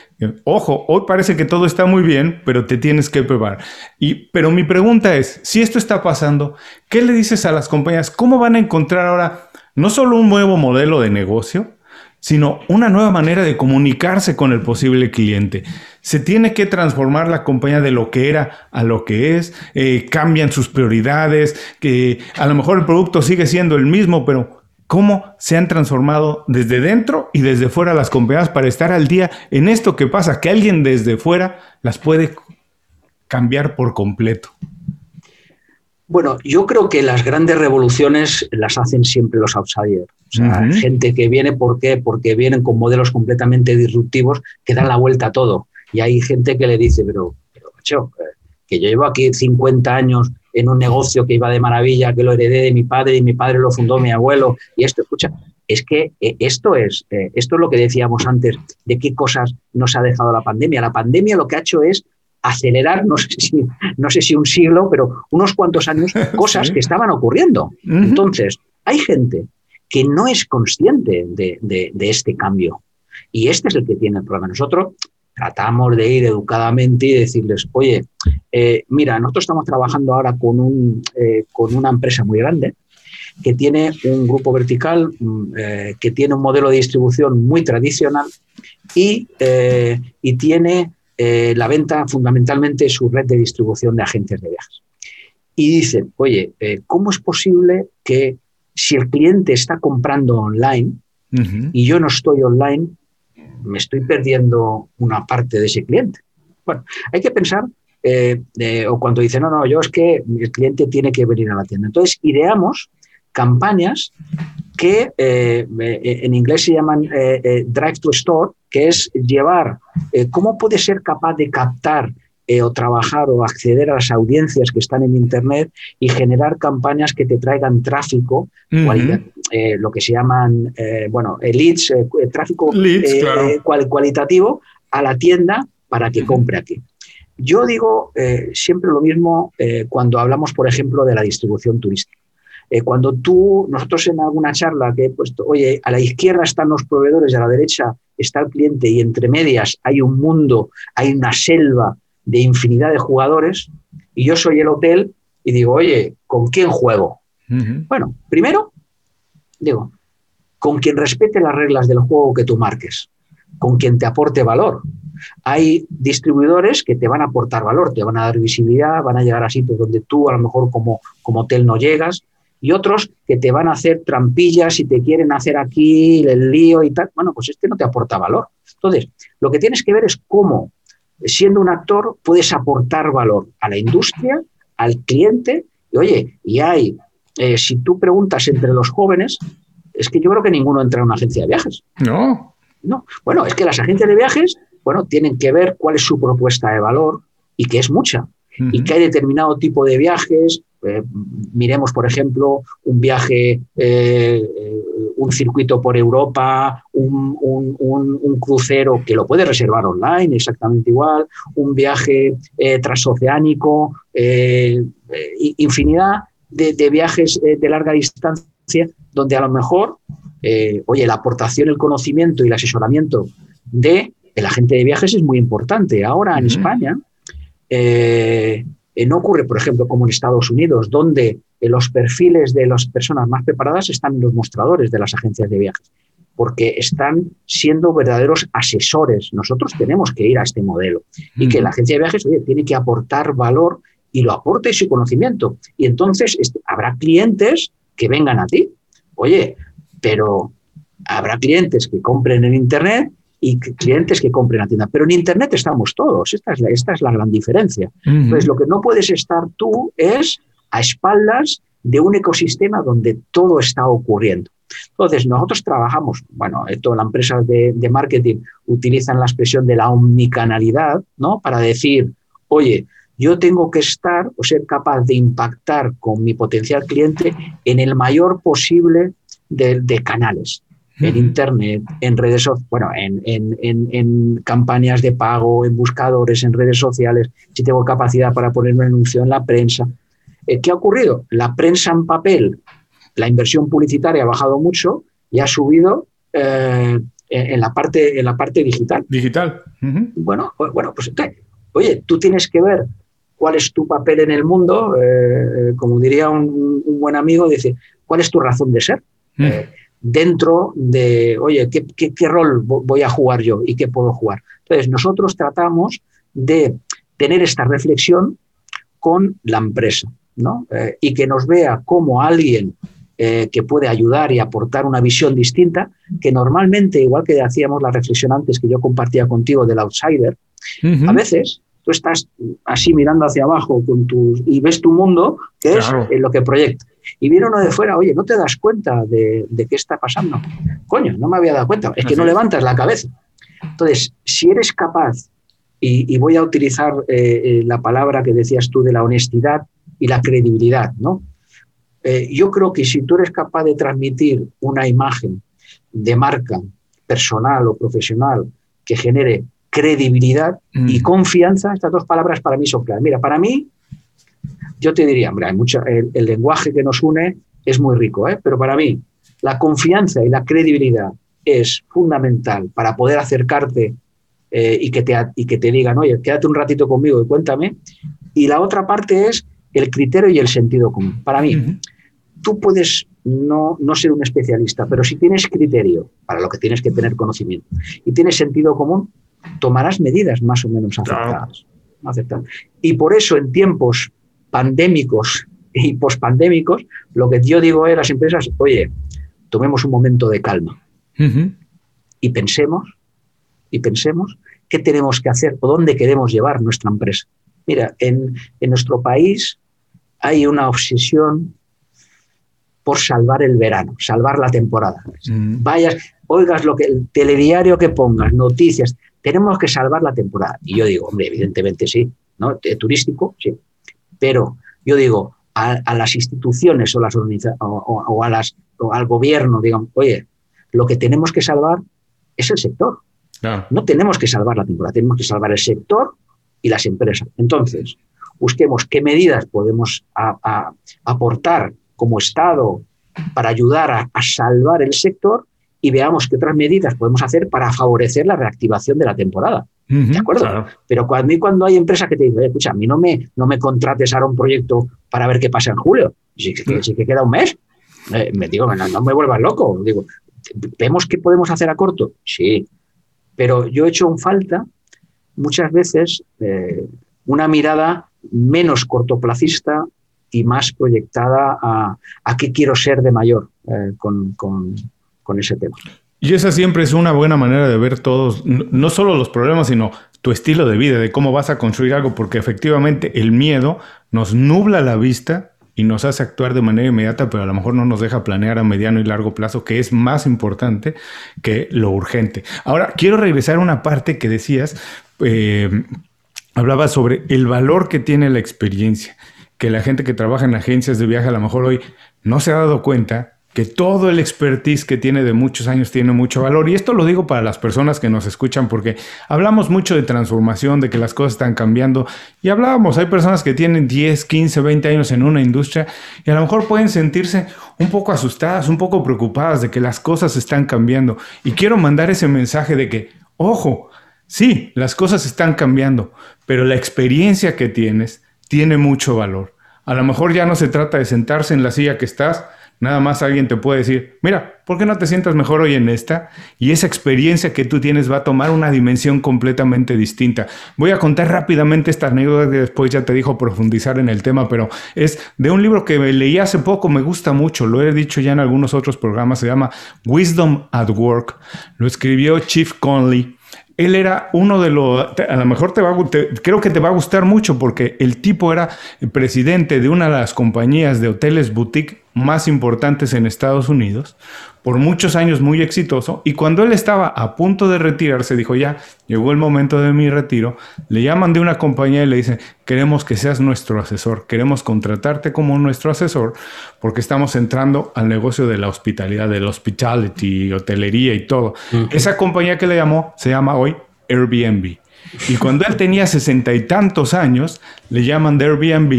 A: ojo, hoy parece que todo está muy bien, pero te tienes que preparar. Y, pero mi pregunta es, si esto está pasando, ¿qué le dices a las compañías? ¿Cómo van a encontrar ahora no solo un nuevo modelo de negocio, sino una nueva manera de comunicarse con el posible cliente. Se tiene que transformar la compañía de lo que era a lo que es, eh, cambian sus prioridades, que a lo mejor el producto sigue siendo el mismo, pero cómo se han transformado desde dentro y desde fuera las compañías para estar al día en esto que pasa, que alguien desde fuera las puede cambiar por completo.
C: Bueno, yo creo que las grandes revoluciones las hacen siempre los outsiders. O sea, gente que viene, ¿por qué? Porque vienen con modelos completamente disruptivos que dan la vuelta a todo. Y hay gente que le dice, pero, pero macho, eh, que yo llevo aquí 50 años en un negocio que iba de maravilla, que lo heredé de mi padre y mi padre lo fundó mi abuelo. Y esto, escucha, es que eh, esto es, eh, esto es lo que decíamos antes, de qué cosas nos ha dejado la pandemia. La pandemia lo que ha hecho es acelerar, no sé si, no sé si un siglo, pero unos cuantos años, cosas que estaban ocurriendo. Entonces, hay gente que no es consciente de, este cambio. Y este es el que tiene el problema. Nosotros tratamos de ir educadamente y decirles, oye, eh, mira, nosotros estamos trabajando ahora con, un, eh, con una empresa muy grande que tiene un grupo vertical, mm, eh, que tiene un modelo de distribución muy tradicional y, y tiene eh, la venta fundamentalmente es su red de distribución de agentes de viajes. Y dice, oye, eh, ¿cómo es posible que si el cliente está comprando online y yo no estoy online, me estoy perdiendo una parte de ese cliente? Bueno, hay que pensar, eh, o cuando dice, no, no, yo es que el cliente tiene que venir a la tienda. Entonces, ideamos campañas que en inglés se llaman drive to store, que es llevar, eh, ¿cómo puede ser capaz de captar eh, o trabajar o acceder a las audiencias que están en Internet y generar campañas que te traigan tráfico, eh, lo que se llaman, bueno, leads, tráfico cualitativo a la tienda para que compre aquí. Yo digo siempre lo mismo cuando hablamos, por ejemplo, de la distribución turística. Eh, cuando tú, nosotros en alguna charla que he puesto, oye, a la izquierda están los proveedores y a la derecha está el cliente y entre medias hay un mundo, hay una selva de infinidad de jugadores y yo soy el hotel y digo, oye, ¿con quién juego? Bueno, primero, digo, con quien respete las reglas del juego que tú marques, con quien te aporte valor. Hay distribuidores que te van a aportar valor, te van a dar visibilidad, van a llegar a sitios donde tú a lo mejor como, como hotel no llegas, y otros que te van a hacer trampillas y te quieren hacer aquí el lío y tal. Bueno, pues este no te aporta valor. Entonces, lo que tienes que ver es cómo, siendo un actor, puedes aportar valor a la industria, al cliente. Y oye, y hay, eh, si tú preguntas entre los jóvenes, es que yo creo que ninguno entra en una agencia de viajes.
A: No.
C: No. Bueno, es que las agencias de viajes, bueno, tienen que ver cuál es su propuesta de valor y que es mucha. Y que hay determinado tipo de viajes, eh, miremos, por ejemplo, un viaje, eh, un circuito por Europa, un, crucero que lo puede reservar online exactamente igual, un viaje eh, transoceánico, infinidad de, viajes de larga distancia donde a lo mejor, oye, la aportación, el conocimiento y el asesoramiento de la gente de viajes es muy importante. Ahora en España, eh, no ocurre, por ejemplo, como en Estados Unidos, donde eh, los perfiles de las personas más preparadas están en los mostradores de las agencias de viajes, porque están siendo verdaderos asesores. Nosotros tenemos que ir a este modelo y que la agencia de viajes tiene que aportar valor y lo aporte su conocimiento. Y entonces este, habrá clientes que vengan a ti. Oye, pero habrá clientes que compren en Internet y clientes que compren a tienda. Pero en Internet estamos todos. Esta es la, esta es la gran diferencia. Entonces, lo que no puedes estar tú es a espaldas de un ecosistema donde todo está ocurriendo. Entonces, nosotros trabajamos, bueno, todas las empresas de, de, marketing utilizan la expresión de la omnicanalidad, ¿no? Para decir, oye, yo tengo que estar o ser capaz de impactar con mi potencial cliente en el mayor posible de, de canales en Internet, en redes bueno, en, en, en, campañas de pago, en buscadores, en redes sociales, si tengo capacidad para poner un anuncio en la prensa. Eh, ¿Qué ha ocurrido? La prensa en papel la inversión publicitaria ha bajado mucho y ha subido eh, en, la parte, en la parte digital.
A: Digital.
C: Bueno, pues, bueno, pues oye, tú tienes que ver cuál es tu papel en el mundo, eh, como diría un, buen amigo, dice, ¿cuál es tu razón de ser? Eh, dentro de, oye, ¿qué, ¿qué, rol voy a jugar yo y qué puedo jugar? Entonces, nosotros tratamos de tener esta reflexión con la empresa, ¿no? y que nos vea como alguien eh, que puede ayudar y aportar una visión distinta, que normalmente, igual que hacíamos la reflexión antes que yo compartía contigo del outsider, a veces tú estás así mirando hacia abajo con tus, y ves tu mundo, que es lo que proyecta. Y viene uno de fuera, oye, ¿no te das cuenta de, qué está pasando? Coño, no me había dado cuenta, es que no levantas la cabeza. Entonces, si eres capaz, y, voy a utilizar eh, eh, la palabra que decías tú de la honestidad y la credibilidad, ¿no? Eh, yo creo que si tú eres capaz de transmitir una imagen de marca personal o profesional que genere credibilidad y mm. confianza, estas dos palabras para mí son claras. Mira, para mí, yo te diría, hombre, hay mucho, el, lenguaje que nos une es muy rico, ¿eh? pero para mí la confianza y la credibilidad es fundamental para poder acercarte eh, y, que te, y que te digan, oye, quédate un ratito conmigo y cuéntame. Y la otra parte es el criterio y el sentido común. Para mí, tú puedes no, no, ser un especialista, pero si tienes criterio, para lo que tienes que tener conocimiento, y tienes sentido común, tomarás medidas más o menos acertadas. Y por eso en tiempos pandémicos y pospandémicos, lo que yo digo a las empresas, oye, tomemos un momento de calma y pensemos, y pensemos qué tenemos que hacer o dónde queremos llevar nuestra empresa. Mira, en, en nuestro país hay una obsesión por salvar el verano, salvar la temporada. Mm. Vayas, oigas lo que el telediario que pongas, noticias, tenemos que salvar la temporada. Y yo digo, hombre, evidentemente sí, ¿no? turístico, sí. Pero yo digo, a, las instituciones o, las o, a las, al gobierno, digan, oye, lo que tenemos que salvar es el sector. No tenemos que salvar la temporada, tenemos que salvar el sector y las empresas. Entonces, busquemos qué medidas podemos aportar como Estado para ayudar a, salvar el sector y veamos qué otras medidas podemos hacer para favorecer la reactivación de la temporada. ¿De acuerdo? Pero cuando, cuando hay empresas que te dicen, escucha, a mí no me, no me contrates ahora un proyecto para ver qué pasa en julio, si, que queda un mes, eh, me digo, no, me vuelvas loco. Digo, ¿vemos qué podemos hacer a corto? Sí, pero yo he hecho en falta muchas veces eh, una mirada menos cortoplacista y más proyectada a, a qué quiero ser de mayor eh, con, con, con, ese tema.
A: Y esa siempre es una buena manera de ver todos, no solo los problemas, sino tu estilo de vida, de cómo vas a construir algo, porque efectivamente el miedo nos nubla la vista y nos hace actuar de manera inmediata, pero a lo mejor no nos deja planear a mediano y largo plazo, que es más importante que lo urgente. Ahora, quiero regresar a una parte que decías, eh, hablaba sobre el valor que tiene la experiencia que la gente que trabaja en agencias de viaje a lo mejor hoy no se ha dado cuenta que todo el expertise que tiene de muchos años tiene mucho valor. Y esto lo digo para las personas que nos escuchan porque hablamos mucho de transformación, de que las cosas están cambiando. Y hablábamos, hay personas que tienen 10, 15, 20 años en una industria y a lo mejor pueden sentirse un poco asustadas, un poco preocupadas de que las cosas están cambiando. Y quiero mandar ese mensaje de que, ojo, sí, las cosas están cambiando, pero la experiencia que tienes tiene mucho valor. A lo mejor ya no se trata de sentarse en la silla que estás, Nada más alguien te puede decir, mira, ¿por qué no te sientas mejor hoy en esta? Y esa experiencia que tú tienes va a tomar una dimensión completamente distinta. Voy a contar rápidamente esta anécdota que después ya te dijo profundizar en el tema, pero es de un libro que leí hace poco, me gusta mucho, lo he dicho ya en algunos otros programas, se llama Wisdom at Work. Lo escribió Chief Conley él era uno de los, a lo mejor te va a, creo que te va a gustar mucho porque el tipo era presidente de una de las compañías de hoteles boutique más importantes en Estados Unidos, por muchos años muy exitoso, y cuando él estaba a punto de retirarse, dijo, ya, llegó el momento de mi retiro, le llaman de una compañía y le dicen, queremos que seas nuestro asesor, queremos contratarte como nuestro asesor, porque estamos entrando al negocio de la hospitalidad, del hospitality, hotelería y todo. Esa compañía que le llamó se llama hoy Airbnb. Y cuando él tenía sesenta y tantos años, le llaman de Airbnb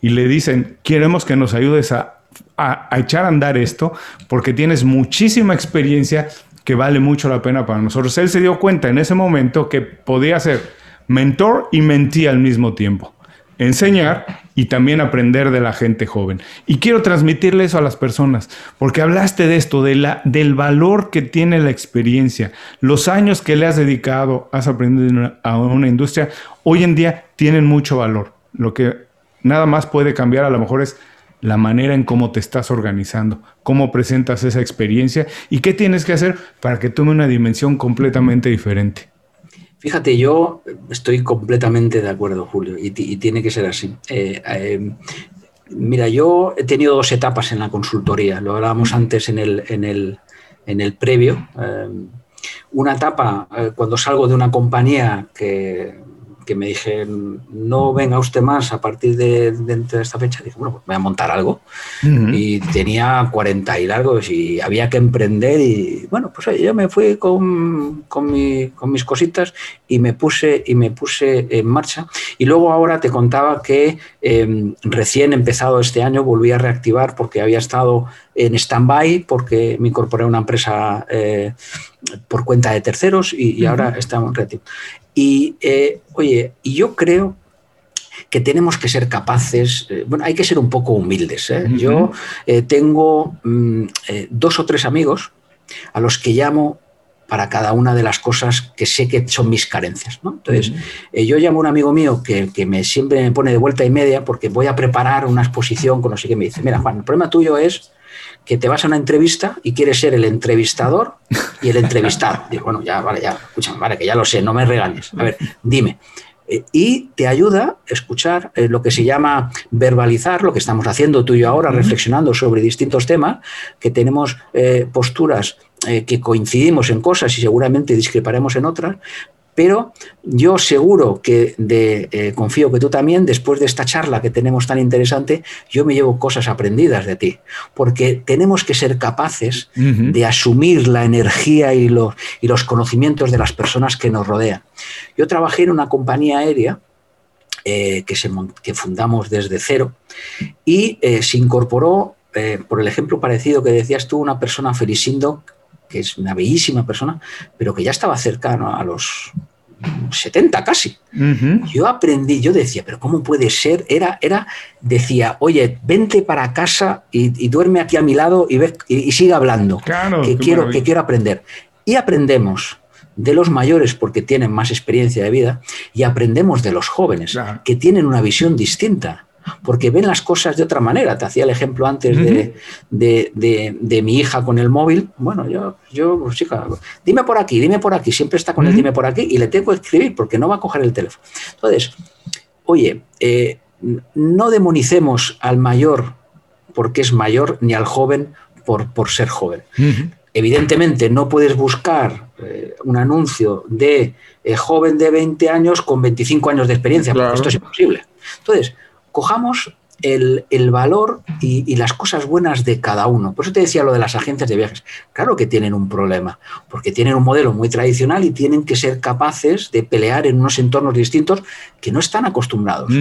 A: y le dicen, queremos que nos ayudes a a, echar a andar esto porque tienes muchísima experiencia que vale mucho la pena para nosotros. Él se dio cuenta en ese momento que podía ser mentor y mentí al mismo tiempo. Enseñar y también aprender de la gente joven. Y quiero transmitirle eso a las personas, porque hablaste de esto, de la, del valor que tiene la experiencia, los años que le has dedicado, has aprendido a una industria, hoy en día tienen mucho valor. Lo que nada más puede cambiar a lo mejor es la manera en cómo te estás organizando, cómo presentas esa experiencia y qué tienes que hacer para que tome una dimensión completamente diferente.
C: Fíjate, yo estoy completamente de acuerdo, Julio, y, tiene que ser así. Eh, eh, mira, yo he tenido dos etapas en la consultoría, lo hablábamos antes en el, en el, en el previo. Eh, una etapa cuando salgo de una compañía que que me dije, no venga usted más a partir de, esta fecha, dije, bueno, pues voy a montar algo. Y tenía 40 y largos y había que emprender y bueno, pues yo me fui con, con, mis cositas y me, puse, y me puse en marcha. Y luego ahora te contaba que em, recién empezado este año volví a reactivar porque había estado en stand-by porque me incorporé a una empresa eh, por cuenta de terceros y, ahora estamos reactivos. Y eh, oye, y yo creo que tenemos que ser capaces, eh, bueno, hay que ser un poco humildes. ¿eh? Yo tengo mm, dos o tres amigos a los que llamo para cada una de las cosas que sé que son mis carencias. Entonces, yo llamo a un amigo mío que, que, me siempre me pone de vuelta y media porque voy a preparar una exposición con no sé qué me dice, mira Juan, el problema tuyo es que te vas a una entrevista y quieres ser el entrevistador y el entrevistado. Digo, bueno, ya, vale, ya, escúchame, vale, que ya lo sé, no me regañes. A ver, dime. Eh, y te ayuda a escuchar eh, lo que se llama verbalizar, lo que estamos haciendo tú y yo ahora, reflexionando sobre distintos temas, que tenemos eh, posturas que coincidimos en cosas y seguramente discreparemos en otras, pero yo seguro que de, eh, confío que tú también, después de esta charla que tenemos tan interesante, yo me llevo cosas aprendidas de ti, porque tenemos que ser capaces de asumir la energía y los, y los conocimientos de las personas que nos rodean. Yo trabajé en una compañía aérea eh, que, se, que, fundamos desde cero y eh, se incorporó, por el ejemplo parecido que decías tú, una persona Felisindo que es una bellísima persona, pero que ya estaba cercano a los 70 casi. Yo aprendí, yo decía, pero ¿cómo puede ser? Era, era, decía, oye, vente para casa y, duerme aquí a mi lado y, ve, y, sigue hablando, que, quiero, que quiero aprender. Y aprendemos de los mayores porque tienen más experiencia de vida y aprendemos de los jóvenes que tienen una visión distinta porque ven las cosas de otra manera. Te hacía el ejemplo antes de, mi hija con el móvil. Bueno, yo, yo, pues, chica, dime por aquí, dime por aquí, siempre está con el dime por aquí y le tengo que escribir porque no va a coger el teléfono. Entonces, oye, eh, no demonicemos al mayor porque es mayor ni al joven por, por ser joven. Evidentemente no puedes buscar eh, un anuncio de eh, joven de 20 años con 25 años de experiencia, porque esto es imposible. Entonces, cojamos el, valor y, las cosas buenas de cada uno. Por eso te decía lo de las agencias de viajes. Claro que tienen un problema, porque tienen un modelo muy tradicional y tienen que ser capaces de pelear en unos entornos distintos que no están acostumbrados.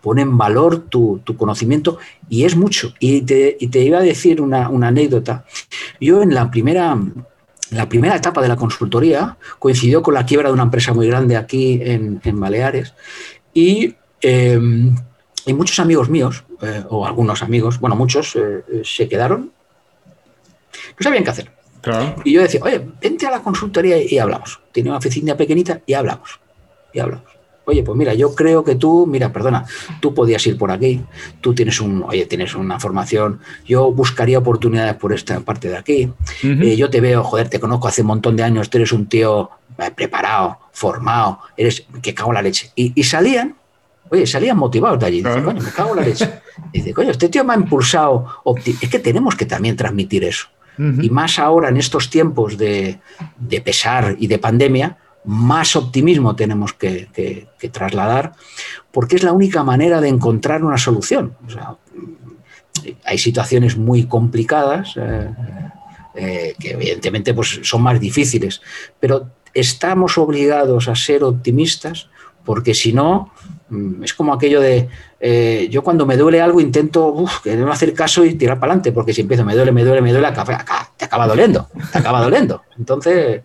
C: Ponen valor tu, conocimiento y es mucho. Y te, iba a decir una, anécdota. Yo en la primera la primera etapa de la consultoría coincidió con la quiebra de una empresa muy grande aquí en, Baleares y em, y muchos amigos míos eh, o algunos amigos, bueno, muchos, eh, se quedaron, no sabían qué hacer. Y yo decía, oye, vente a la consultoría y hablamos. Tiene una oficina pequeñita y hablamos. Y hablamos. Oye, pues mira, yo creo que tú, mira, perdona, tú podías ir por aquí, tú tienes un, oye, tienes una formación, yo buscaría oportunidades por esta parte de aquí, eh, yo te veo, joder, te conozco hace un montón de años, tú eres un tío eh, preparado, formado, eres que cago en la leche. Y, salían, oye, salían motivados de allí, dice, coño, me cago en la leche. dice, coño, este tío me ha impulsado, es que tenemos que también transmitir eso. Y más ahora en estos tiempos de, de pesar y de pandemia, más optimismo tenemos que, trasladar, porque es la única manera de encontrar una solución. hay situaciones muy complicadas eh, eh, que evidentemente pues, son más difíciles, pero estamos obligados a ser optimistas porque si no, es como aquello de, eh, yo cuando me duele algo intento no hacer caso y tirar para adelante, porque si empiezo, me duele, me duele, me duele, te acaba doliendo, te acaba doliendo. Entonces,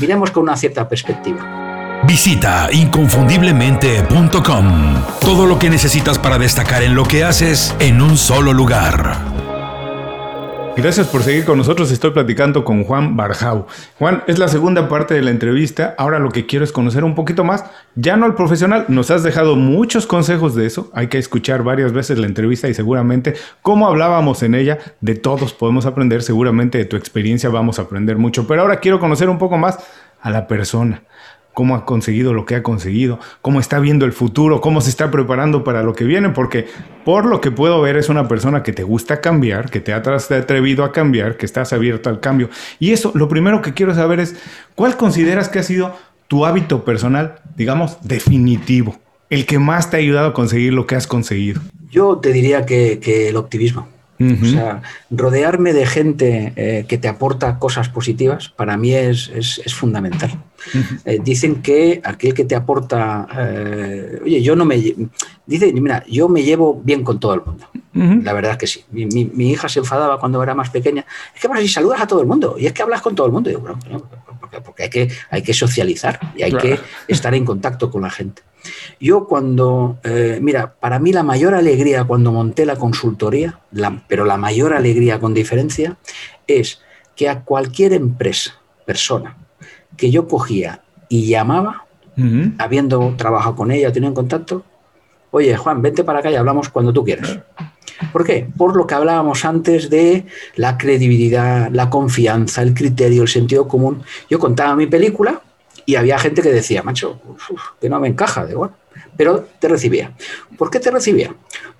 C: miremos con una cierta perspectiva.
B: Visita inconfundiblemente.com. Todo lo que necesitas para destacar en lo que haces en un solo lugar.
A: Gracias por seguir con nosotros. Estoy platicando con Juan Barjau. Juan, es la segunda parte de la entrevista. Ahora lo que quiero es conocer un poquito más, ya no al profesional. Nos has dejado muchos consejos de eso. Hay que escuchar varias veces la entrevista y seguramente, como hablábamos en ella, de todos podemos aprender. Seguramente de tu experiencia vamos a aprender mucho. Pero ahora quiero conocer un poco más a la persona cómo ha conseguido lo que ha conseguido, cómo está viendo el futuro, cómo se está preparando para lo que viene, porque por lo que puedo ver es una persona que te gusta cambiar, que te ha atrevido a cambiar, que estás abierto al cambio. Y eso, lo primero que quiero saber es, ¿cuál consideras que ha sido tu hábito personal, digamos, definitivo? El que más te ha ayudado a conseguir lo que has conseguido.
C: Yo te diría que, que el optimismo. O sea, rodearme de gente eh, que te aporta cosas positivas para mí es, es, fundamental. Eh, dicen que aquel que te aporta, eh, oye, yo no me... Dice, mira, yo me llevo bien con todo el mundo. La verdad es que sí. Mi, mi, hija se enfadaba cuando era más pequeña. Es que, bueno, si saludas a todo el mundo y es que hablas con todo el mundo. digo, bueno, porque, porque hay, que, hay que socializar y hay que estar en contacto con la gente. Yo cuando, eh, mira, para mí la mayor alegría cuando monté la consultoría, pero la mayor alegría con diferencia, es que a cualquier empresa, persona, que yo cogía y llamaba, habiendo trabajado con ella, tenido en contacto, oye, Juan, vente para acá y hablamos cuando tú quieras. ¿Por qué? Por lo que hablábamos antes de la credibilidad, la confianza, el criterio, el sentido común. Yo contaba mi película y había gente que decía, macho, que no me encaja, de bueno, pero te recibía. ¿Por qué te recibía?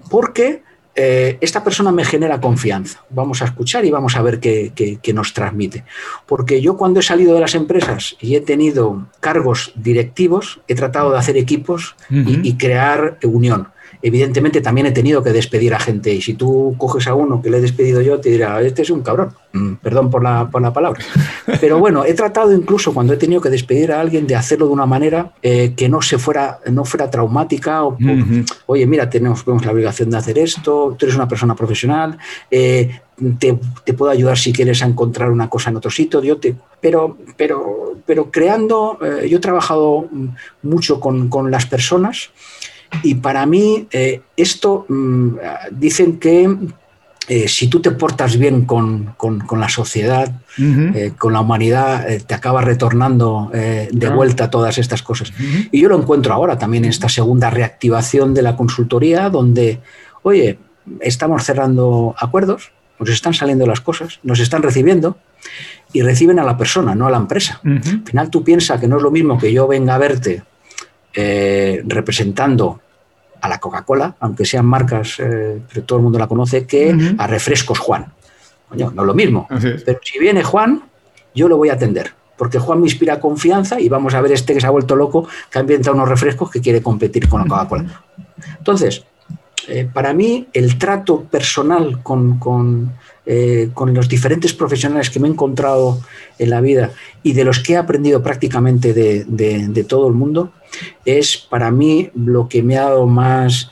C: Porque eh, esta persona me genera confianza. Vamos a escuchar y vamos a ver qué, nos transmite. Porque yo cuando he salido de las empresas y he tenido cargos directivos, he tratado de hacer equipos y, crear unión. Evidentemente también he tenido que despedir a gente y si tú coges a uno que le he despedido yo, te dirá, este es un cabrón. Mm, perdón por la, por la palabra. Pero bueno, he tratado incluso cuando he tenido que despedir a alguien de hacerlo de una manera eh, que no, se fuera, no fuera traumática o, oye, mira, tenemos, la obligación de hacer esto, tú eres una persona profesional, eh, te, te, puedo ayudar si quieres a encontrar una cosa en otro sitio, yo te, pero, pero, pero creando, eh, yo he trabajado mucho con, con las personas y para mí, eh, esto mm, dicen que eh, si tú te portas bien con, la sociedad, eh, con la humanidad, te acaba retornando de vuelta todas estas cosas. Y yo lo encuentro ahora también en esta segunda reactivación de la consultoría, donde, oye, estamos cerrando acuerdos, nos están saliendo las cosas, nos están recibiendo y reciben a la persona, no a la empresa. Al final tú piensas que no es lo mismo que yo venga a verte eh, representando a la Coca-Cola, aunque sean marcas eh, que todo el mundo la conoce, que a Refrescos Juan. Coño, no es lo mismo. Pero si viene Juan, yo lo voy a atender, porque Juan me inspira confianza y vamos a ver este que se ha vuelto loco, que ha inventado unos refrescos que quiere competir con la Coca-Cola. Entonces, eh, para mí, el trato personal con, eh, con los diferentes profesionales que me he encontrado en la vida y de los que he aprendido prácticamente de, todo el mundo, es para mí lo que me ha dado más,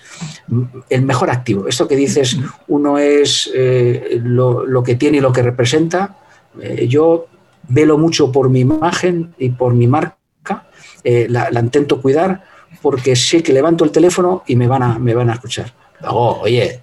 C: el mejor activo. Esto que dices, uno es eh, lo, que tiene y lo que representa. Eh, yo velo mucho por mi imagen y por mi marca, la, intento cuidar porque sé que levanto el teléfono y me van a, me van a escuchar Luego, oye,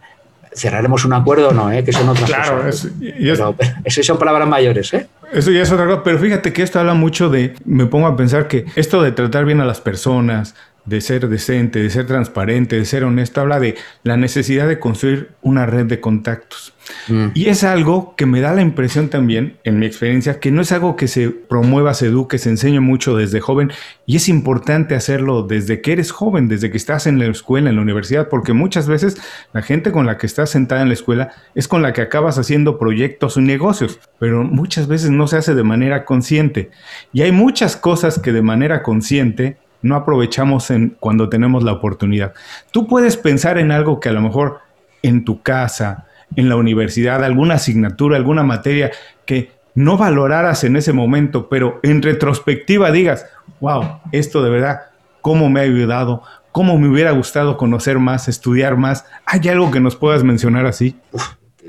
C: cerraremos un acuerdo o no, ¿eh? que son otras
A: claro,
C: cosas. Claro, eso son palabras mayores, ¿eh?
A: Eso ya es otra cosa, pero fíjate que esto habla mucho de, me pongo a pensar que esto de tratar bien a las personas, de ser decente, de ser transparente, de ser honesto, habla de la necesidad de construir una red de contactos. Mm. Y es algo que me da la impresión también, en mi experiencia, que no es algo que se promueva, se eduque, se enseñe mucho desde joven. Y es importante hacerlo desde que eres joven, desde que estás en la escuela, en la universidad, porque muchas veces la gente con la que estás sentada en la escuela es con la que acabas haciendo proyectos o negocios, pero muchas veces no se hace de manera consciente. Y hay muchas cosas que de manera consciente no aprovechamos en cuando tenemos la oportunidad. Tú puedes pensar en algo que a lo mejor en tu casa, en la universidad, alguna asignatura, alguna materia que no valoraras en ese momento, pero en retrospectiva digas, wow, esto de verdad, cómo me ha ayudado, cómo me hubiera gustado conocer más, estudiar más. ¿Hay algo que nos puedas mencionar así?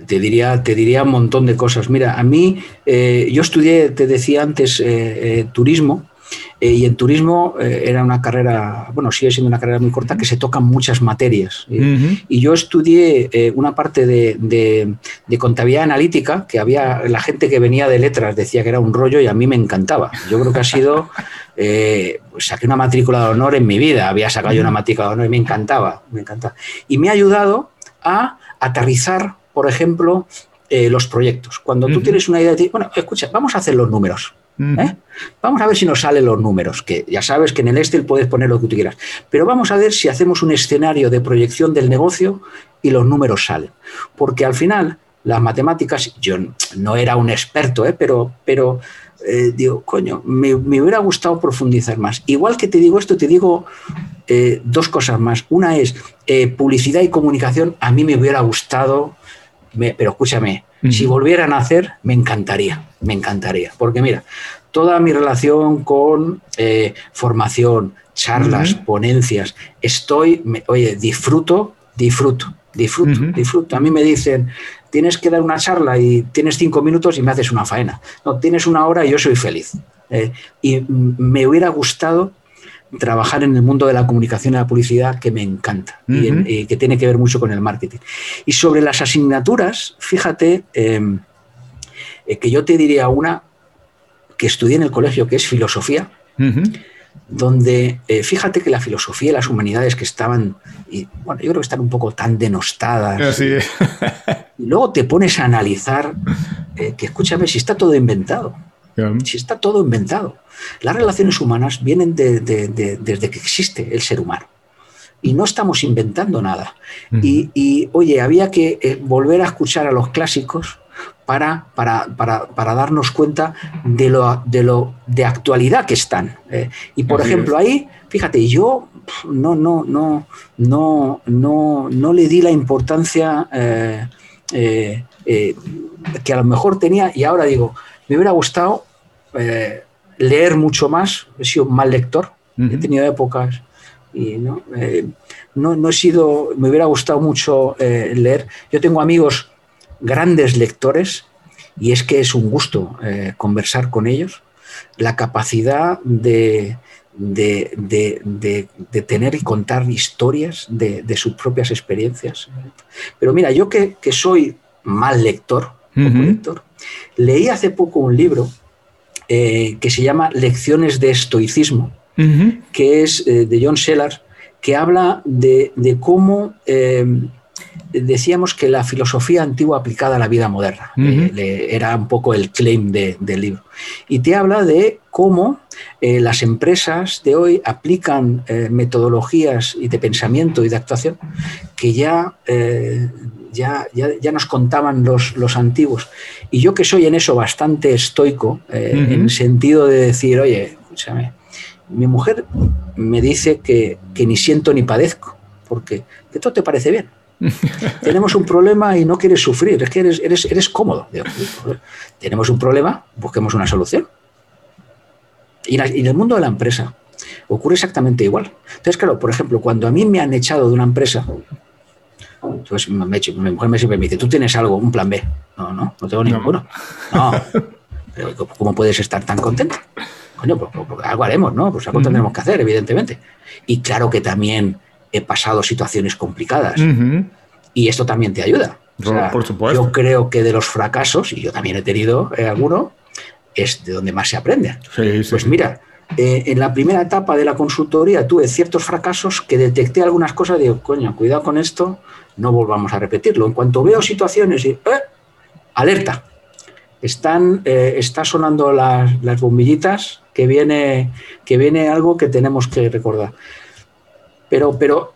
C: te diría, te diría un montón de cosas. Mira, a mí, eh, yo estudié, te decía antes, eh, eh, turismo eh, y en turismo eh, era una carrera, bueno, sigue siendo una carrera muy corta que se tocan muchas materias. Y yo estudié eh, una parte de, contabilidad analítica, que había la gente que venía de letras decía que era un rollo y a mí me encantaba. Yo creo que ha sido, pues saqué una matrícula de honor en mi vida, había sacado yo una matrícula de honor y me encantaba, me encantaba. Y me ha ayudado a aterrizar, por ejemplo, los proyectos. Cuando tú tienes una idea de, bueno, escucha, vamos a hacer los números. ¿Eh? Vamos a ver si nos salen los números, que ya sabes que en el Excel puedes poner lo que tú quieras, pero vamos a ver si hacemos un escenario de proyección del negocio y los números salen. Porque al final, las matemáticas, yo no era un experto, ¿eh? pero, pero eh, digo, coño, me, hubiera gustado profundizar más. Igual que te digo esto, te digo dos cosas más. Una es publicidad y comunicación, a mí me hubiera gustado, pero escúchame, si volvieran a hacer, me encantaría, me encantaría. Porque mira, toda mi relación con eh, formación, charlas, ponencias, estoy, oye, disfruto, disfruto, disfruto, disfruto. A mí me dicen, tienes que dar una charla y tienes cinco minutos y me haces una faena. No, tienes una hora y yo soy feliz. Eh, y me hubiera gustado trabajar en el mundo de la comunicación y la publicidad que me encanta y, que tiene que ver mucho con el marketing. Y sobre las asignaturas, fíjate em, eh, que yo te diría una que estudié en el colegio, que es filosofía, donde eh, fíjate que la filosofía y las humanidades que estaban, y, bueno, yo creo que están un poco tan denostadas. y, luego te pones a analizar eh, que, escúchame, si está todo inventado. Si está todo inventado. Las relaciones humanas vienen desde que existe el ser humano. Y no estamos inventando nada. y, oye, había que eh, volver a escuchar a los clásicos para, para, para, darnos cuenta de lo, de lo de actualidad que están. Eh. y por ejemplo, ahí, fíjate, yo no, no, no, no, no, no le di la importancia eh, que a lo mejor tenía, y ahora digo, me hubiera gustado leer mucho más, he sido un mal lector, he tenido épocas y eh, ¿no? no, he sido, me hubiera gustado mucho eh, leer. Yo tengo amigos grandes lectores y es que es un gusto eh, conversar con ellos. La capacidad de, de, tener y contar historias de, sus propias experiencias. Pero mira, yo que, soy mal lector, lector, leí hace poco un libro eh, que se llama Lecciones de Estoicismo, que es eh, de John Sellars, que habla de, cómo eh, decíamos que la filosofía antigua aplicada a la vida moderna. era un poco el claim del libro. Y te habla de cómo las empresas de hoy aplican metodologías y de pensamiento y de actuación que ya ya, ya, nos contaban los, los, antiguos. Y yo que soy en eso bastante estoico, eh, en el sentido de decir, oye, escúchame, mi mujer me dice que, ni siento ni padezco, porque que todo te parece bien. Tenemos un problema y no quieres sufrir, es que eres, eres, eres cómodo. tenemos un problema, busquemos una solución. Y, y en el mundo de la empresa ocurre exactamente igual. Entonces, claro, por ejemplo, cuando a mí me han echado de una empresa, entonces mi mujer me siempre me dice, ¿tú tienes algo, un plan B? No, no, no tengo ninguno. No. Pero ¿cómo puedes estar tan contento? Coño, pues, pues, pues algo haremos, ¿no? Pues algo tendremos que hacer, evidentemente. Y claro que también he pasado situaciones complicadas. Y esto también te ayuda.
A: por supuesto.
C: Yo creo que de los fracasos, y yo también he tenido eh, alguno, es de donde más se aprende. pues mira, eh, en la primera etapa de la consultoría tuve ciertos fracasos que detecté algunas cosas, digo, coño, cuidado con esto, no volvamos a repetirlo. En cuanto veo situaciones y, eh, alerta, están, eh, está sonando las, las, bombillitas, que viene, que viene algo que tenemos que recordar. Pero, pero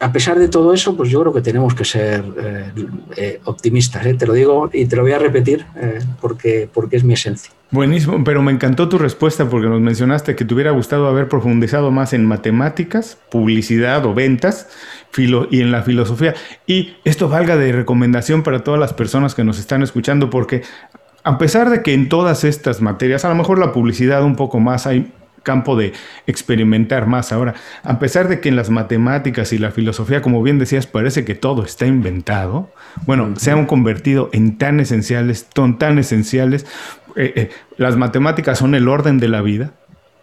C: a pesar de todo eso, pues yo creo que tenemos que ser eh, eh, optimistas, ¿eh? te lo digo y te lo voy a repetir porque, porque es mi esencia.
A: Buenísimo, pero me encantó tu respuesta porque nos mencionaste que te hubiera gustado haber profundizado más en matemáticas, publicidad o ventas y en la filosofía. Y esto valga de recomendación para todas las personas que nos están escuchando porque a pesar de que en todas estas materias, a lo mejor la publicidad un poco más, hay campo de experimentar más ahora. A pesar de que en las matemáticas y la filosofía, como bien decías, parece que todo está inventado, bueno, se han convertido en tan esenciales, son tan esenciales. Eh, eh, las matemáticas son el orden de la vida.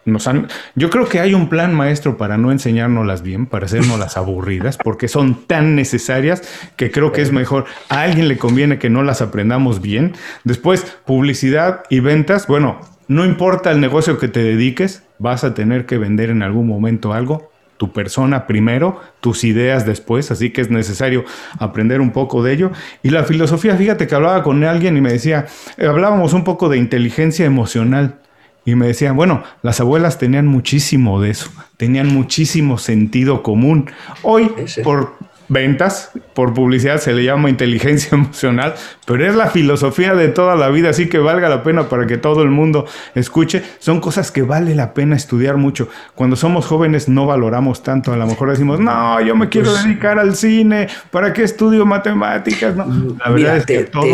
A: Nos han, yo creo que hay un plan maestro para no enseñárnoslas bien, para hacernos las aburridas, porque son tan necesarias que creo que es mejor. A alguien le conviene que no las aprendamos bien. Después, publicidad y ventas. Bueno, no importa el negocio que te dediques, vas a tener que vender en algún momento algo, tu persona primero, tus ideas después, así que es necesario aprender un poco de ello. Y la filosofía, fíjate que hablaba con alguien y me decía, eh, hablábamos un poco de inteligencia emocional. Y me decían, bueno, las abuelas tenían muchísimo de eso, tenían muchísimo sentido común. Hoy, por ventas, por publicidad se le llama inteligencia emocional, pero es la filosofía de toda la vida, así que valga la pena para que todo el mundo escuche. Son cosas que vale la pena estudiar mucho. Cuando somos jóvenes no valoramos tanto, a lo mejor decimos, no, yo me quiero dedicar al cine, ¿para qué estudio matemáticas? la verdad es que todo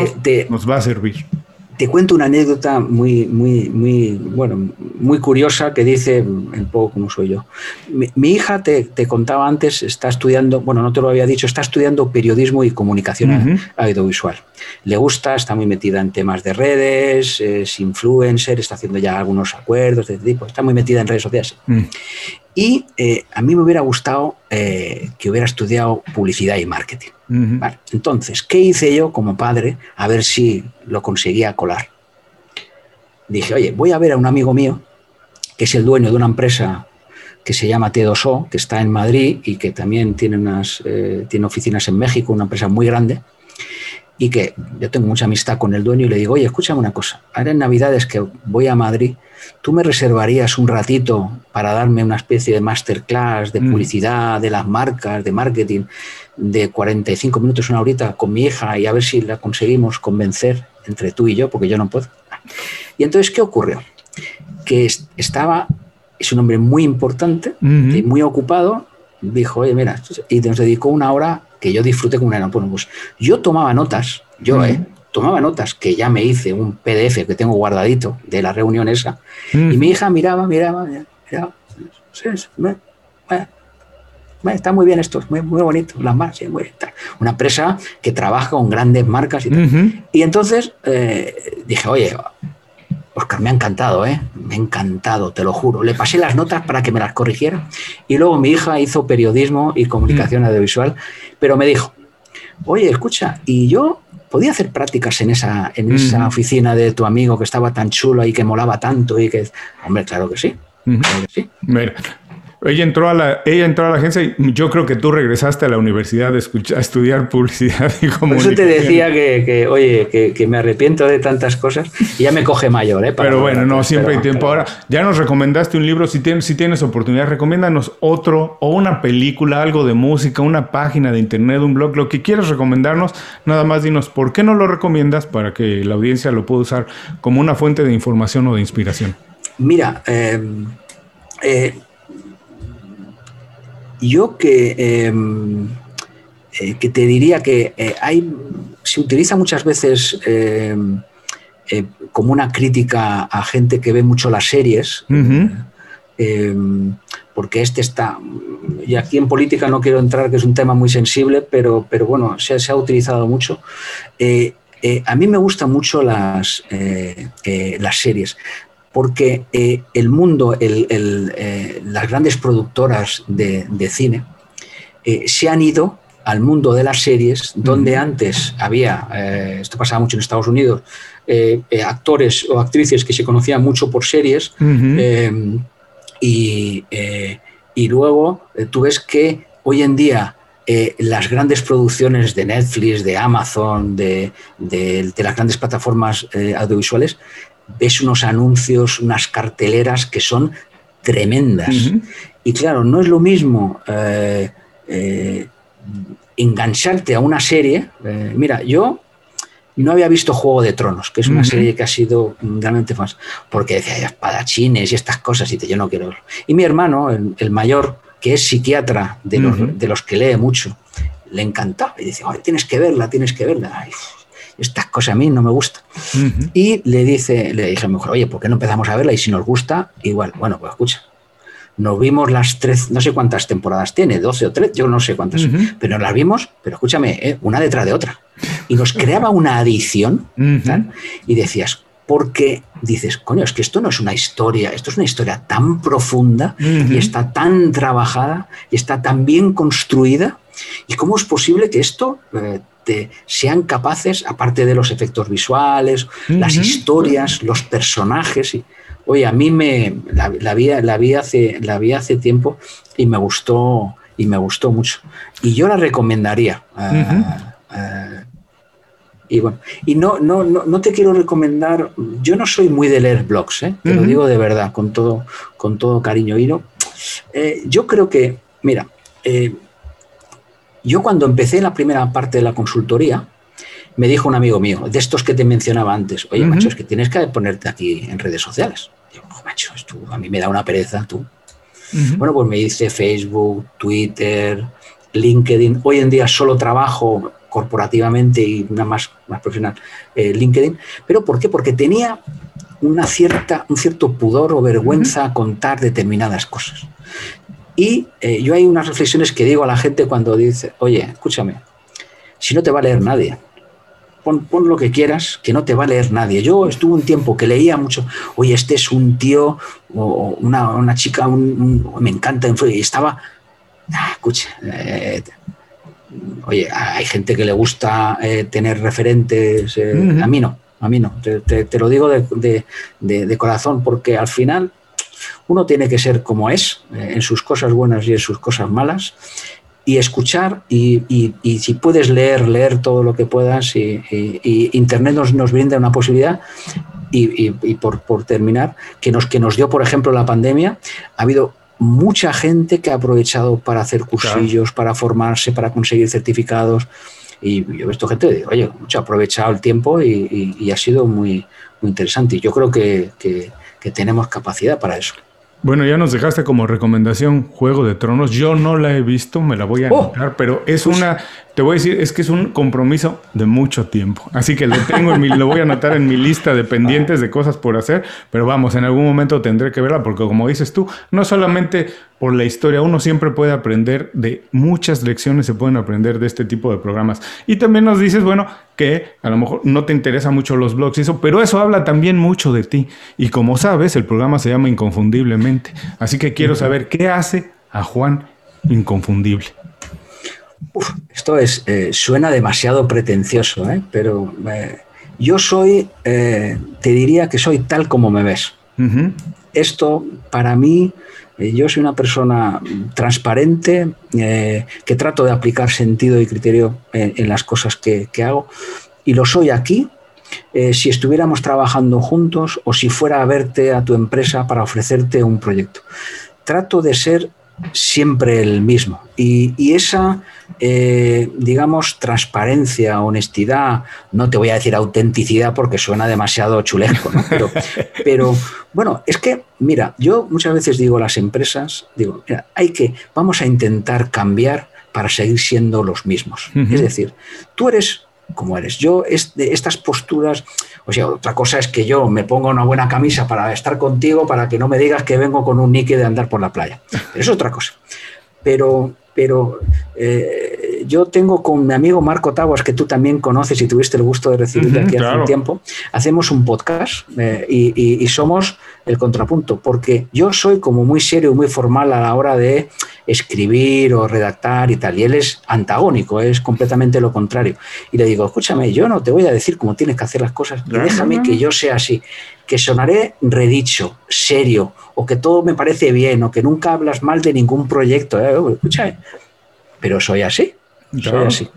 A: nos va a servir
C: te cuento una anécdota muy, muy, muy, bueno, muy curiosa que dice un poco como soy yo. Mi, hija, te, contaba antes, está estudiando, bueno, no te lo había dicho, está estudiando periodismo y comunicación audiovisual. Le gusta, está muy metida en temas de redes, es influencer, está haciendo ya algunos acuerdos de este tipo, está muy metida en redes sociales. Mm. Y eh, a mí me hubiera gustado eh, que hubiera estudiado publicidad y marketing. Entonces, ¿qué hice yo como padre? A ver si lo conseguía colar. Dije, oye, voy a ver a un amigo mío, que es el dueño de una empresa que se llama T2O, que está en Madrid y que también tiene, unas, eh, tiene oficinas en México, una empresa muy grande y que yo tengo mucha amistad con el dueño y le digo, oye, escúchame una cosa, ahora en Navidades que voy a Madrid, ¿tú me reservarías un ratito para darme una especie de masterclass de mm. publicidad, de las marcas, de marketing, de 45 minutos, una horita con mi hija y a ver si la conseguimos convencer entre tú y yo, porque yo no puedo? Y entonces, ¿qué ocurrió? Que estaba, es un hombre muy importante y muy ocupado, dijo, oye, mira, y nos dedicó una hora que yo disfruté como una bueno, pues yo tomaba notas, yo, ¿eh? Tomaba notas que ya me hice un PDF que tengo guardadito de la reunión esa. Y mi hija miraba, miraba, miraba. está muy bien esto, muy, muy bonito, las marcas, una empresa que trabaja con grandes marcas y tal. Y entonces eh, dije, oye, Oscar, me ha encantado, ¿eh? Me ha encantado, te lo juro. Le pasé las notas para que me las corrigiera. Y luego mi hija hizo periodismo y comunicación mm. audiovisual, pero me dijo, oye, escucha, y yo podía hacer prácticas en esa, en esa mm. oficina de tu amigo que estaba tan chulo y que molaba tanto y que... Hombre, claro que sí. Claro que sí.
A: Ella entró a la, ella entró a la agencia y yo creo que tú regresaste a la universidad a, estudiar publicidad y comunicación. Por
C: eso te decía que, oye, que, me arrepiento de tantas cosas y ya me coge mayor, ¿eh?
A: pero bueno, no, siempre hay tiempo. Ahora, ya nos recomendaste un libro, si tienes, si tienes oportunidad, recomiéndanos otro o una película, algo de música, una página de internet, un blog, lo que quieras recomendarnos, nada más dinos por qué no lo recomiendas para que la audiencia lo pueda usar como una fuente de información o de inspiración.
C: Mira, eh, eh yo que, em, eh, que te diría que eh, hay, se utiliza muchas veces em, eh, como una crítica a gente que ve mucho las series, em, porque este está, y aquí en política no quiero entrar, que es un tema muy sensible, pero, pero bueno, se, se ha utilizado mucho. a mí me gustan mucho las, las series porque eh, el mundo, eh, las grandes productoras de, cine, se han ido al mundo de las series, donde antes había, esto pasaba mucho en Estados Unidos, actores o actrices que se conocían mucho por series, y, y, luego tú ves que hoy en día eh, las grandes producciones de Netflix, de Amazon, de, las grandes plataformas eh, audiovisuales, ves unos anuncios, unas carteleras que son tremendas. Y claro, no es lo mismo eh, engancharte a una serie. mira, yo no había visto Juego de Tronos, que es una serie que ha sido realmente más, porque decía espadachines y estas cosas, y yo no quiero Y mi hermano, el mayor, que es psiquiatra de los, que lee mucho, le encantaba y dice, tienes que verla, tienes que verla. Estas cosas a mí no me gustan. Y le dice, le dije a mejor, oye, ¿por qué no empezamos a verla? Y si nos gusta, igual. Bueno, pues escucha. Nos vimos las tres, no sé cuántas temporadas tiene, 12 o 13, yo no sé cuántas, pero nos las vimos, pero escúchame, ¿eh? una detrás de otra. Y nos creaba una adicción, y decías, porque dices, coño, es que esto no es una historia, esto es una historia tan profunda y está tan trabajada y está tan bien construida. ¿Y cómo es posible que esto eh, te, sean capaces, aparte de los efectos visuales, las historias, los personajes? Y, oye, a mí me la, vi, la, vi hace, la vi hace tiempo y me gustó y me gustó mucho. Y yo la recomendaría. Y bueno, y no, no, no, te quiero recomendar, yo no soy muy de leer blogs, ¿eh? te lo digo de verdad, con todo, con todo cariño. Y no, eh, yo creo que, mira, eh, yo cuando empecé la primera parte de la consultoría, me dijo un amigo mío, de estos que te mencionaba antes, oye, macho, es que tienes que ponerte aquí en redes sociales. Yo, macho, esto a mí me da una pereza, tú. Bueno, pues me dice Facebook, Twitter, LinkedIn. Hoy en día solo trabajo corporativamente y una más, más profesional, eh, LinkedIn. ¿Pero por qué? Porque tenía una cierta, un cierto pudor o vergüenza a contar determinadas cosas. Y eh, yo hay unas reflexiones que digo a la gente cuando dice, oye, escúchame, si no te va a leer nadie, pon, lo que quieras, que no te va a leer nadie. Yo estuve un tiempo que leía mucho, oye, este es un tío o una, chica, me encanta, y estaba, ah, escucha, eh, oye, hay gente que le gusta eh, tener referentes, a mí no, a mí no, te, lo digo de, corazón, porque al final uno tiene que ser como es, eh, en sus cosas buenas y en sus cosas malas, y escuchar, y, si puedes leer, leer todo lo que puedas, y, Internet nos, nos, brinda una posibilidad. Y, por, por, terminar, que nos, que nos dio, por ejemplo, la pandemia, ha habido mucha gente que ha aprovechado para hacer cursillos, para formarse, para conseguir certificados. Y yo he visto gente de, oye, mucho ha aprovechado el tiempo y, ha sido muy, muy interesante. Y yo creo que, tenemos capacidad para eso.
A: Bueno, ya nos dejaste como recomendación Juego de Tronos. Yo no la he visto, me la voy a oh. anotar, pero es pues una te voy a decir, es que es un compromiso de mucho tiempo. Así que lo tengo en mi, lo voy a anotar en mi lista de pendientes de cosas por hacer, pero vamos, en algún momento tendré que verla, porque como dices tú, no solamente por la historia, uno siempre puede aprender de muchas lecciones, se pueden aprender de este tipo de programas. Y también nos dices, bueno, que a lo mejor no te interesan mucho los blogs y eso, pero eso habla también mucho de ti. Y como sabes, el programa se llama Inconfundiblemente. Así que quiero saber qué hace a Juan inconfundible
C: esto es, eh, suena demasiado pretencioso, ¿eh? pero eh, yo soy, te diría que soy tal como me ves. Esto para mí, yo soy una persona transparente, que trato de aplicar sentido y criterio en, las cosas que, hago, y lo soy aquí. si estuviéramos trabajando juntos o si fuera a verte a tu empresa para ofrecerte un proyecto. Trato de ser siempre el mismo. Y, esa, eh, digamos, transparencia, honestidad, no te voy a decir autenticidad porque suena demasiado chulesco, pero, pero, bueno, es que, mira, yo muchas veces digo a las empresas, digo, mira, hay que, vamos a intentar cambiar para seguir siendo los mismos. Es decir, tú eres como eres. Yo, estas posturas, o sea, otra cosa es que yo me ponga una buena camisa para estar contigo, para que no me digas que vengo con un nique de andar por la playa. Es otra cosa. Pero, pero eh, yo tengo con mi amigo Marco Taguas, que tú también conoces y tuviste el gusto de recibirte aquí hace un tiempo, hacemos un podcast eh, y, somos el contrapunto, porque yo soy como muy serio y muy formal a la hora de escribir o redactar y tal, y él es antagónico, es completamente lo contrario. Y le digo, escúchame, yo no te voy a decir cómo tienes que hacer las cosas, déjame que yo sea así, que sonaré redicho, serio, o que todo me parece bien, o que nunca hablas mal de ningún proyecto. ¿eh? Escúchame, pero soy así, soy así.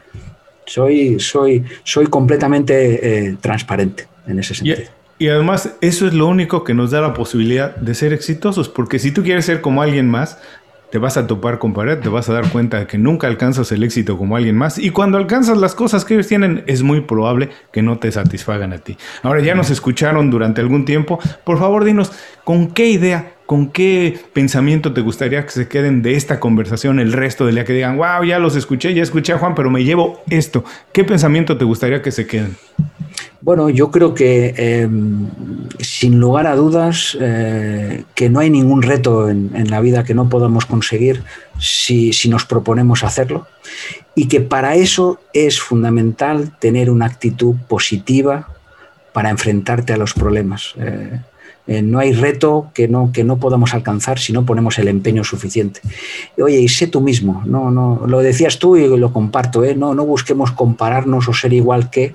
C: Soy, soy, soy completamente eh, transparente en ese sentido.
A: Y, además eso es lo único que nos da la posibilidad de ser exitosos, porque si tú quieres ser como alguien más, te vas a topar con pared, te vas a dar cuenta de que nunca alcanzas el éxito como alguien más y cuando alcanzas las cosas que ellos tienen es muy probable que no te satisfagan a ti. Ahora ya nos escucharon durante algún tiempo, por favor dinos con qué idea, con qué pensamiento te gustaría que se queden de esta conversación el resto del día, que digan, wow, ya los escuché, ya escuché a Juan, pero me llevo esto. ¿Qué pensamiento te gustaría que se queden?
C: Bueno, yo creo que em, sin lugar a dudas eh, que no hay ningún reto en, la vida que no podamos conseguir si, nos proponemos hacerlo y que para eso es fundamental tener una actitud positiva para enfrentarte a los problemas. Eh, eh, no hay reto que no, que no podamos alcanzar si no ponemos el empeño suficiente. Oye, y sé tú mismo, no, no, lo decías tú y lo comparto, no, no busquemos compararnos o ser igual que,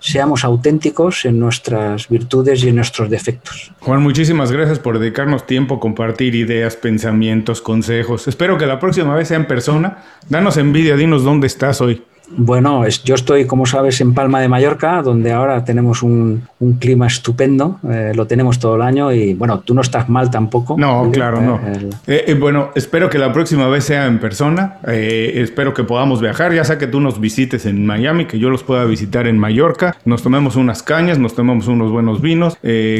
C: seamos auténticos en nuestras virtudes y en nuestros defectos.
A: Juan, muchísimas gracias por dedicarnos tiempo, compartir ideas, pensamientos, consejos. Espero que la próxima vez sea en persona. Danos envidia, dinos dónde estás hoy.
C: Bueno, yo estoy, como sabes, en Palma de Mallorca, donde ahora tenemos un, clima estupendo, eh, lo tenemos todo el año y bueno, tú no estás mal tampoco.
A: No, claro, no. Eh, bueno, espero que la próxima vez sea en persona, eh, espero que podamos viajar, ya sea que tú nos visites en Miami, que yo los pueda visitar en Mallorca, nos tomemos unas cañas, nos tomemos unos buenos vinos,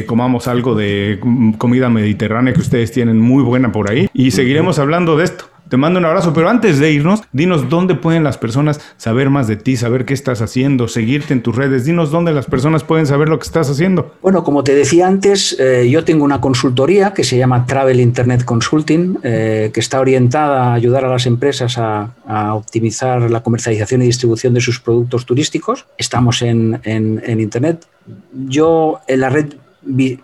A: comamos algo de comida mediterránea que ustedes tienen muy buena por ahí y seguiremos hablando de esto. Te mando un abrazo, pero antes de irnos, dinos dónde pueden las personas saber más de ti, saber qué estás haciendo, seguirte en tus redes. Dinos dónde las personas pueden saber lo que estás haciendo.
C: Bueno, como te decía antes, eh, yo tengo una consultoría que se llama Travel Internet Consulting, eh, que está orientada a ayudar a las empresas a, optimizar la comercialización y distribución de sus productos turísticos. Estamos en, en Internet. Yo en la red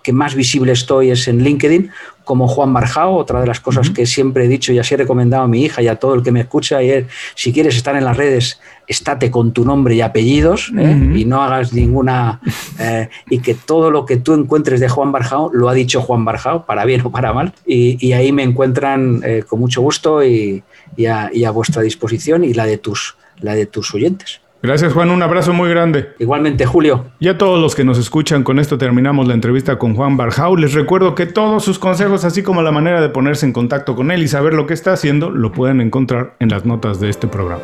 C: que más visible estoy es en LinkedIn, como Juan Barjao, otra de las cosas que siempre he dicho y así he recomendado a mi hija y a todo el que me escucha, y es, si quieres estar en las redes, estate con tu nombre y apellidos ¿eh? y no hagas ninguna... Eh, y que todo lo que tú encuentres de Juan Barjao, lo ha dicho Juan Barjao, para bien o para mal, y, ahí me encuentran eh, con mucho gusto y, a, y, a, vuestra disposición y la de tus, la de tus oyentes.
A: Gracias Juan, un abrazo muy grande.
C: Igualmente Julio.
A: Y a todos los que nos escuchan, con esto terminamos la entrevista con Juan Barjau. Les recuerdo que todos sus consejos, así como la manera de ponerse en contacto con él y saber lo que está haciendo, lo pueden encontrar en las notas de este programa.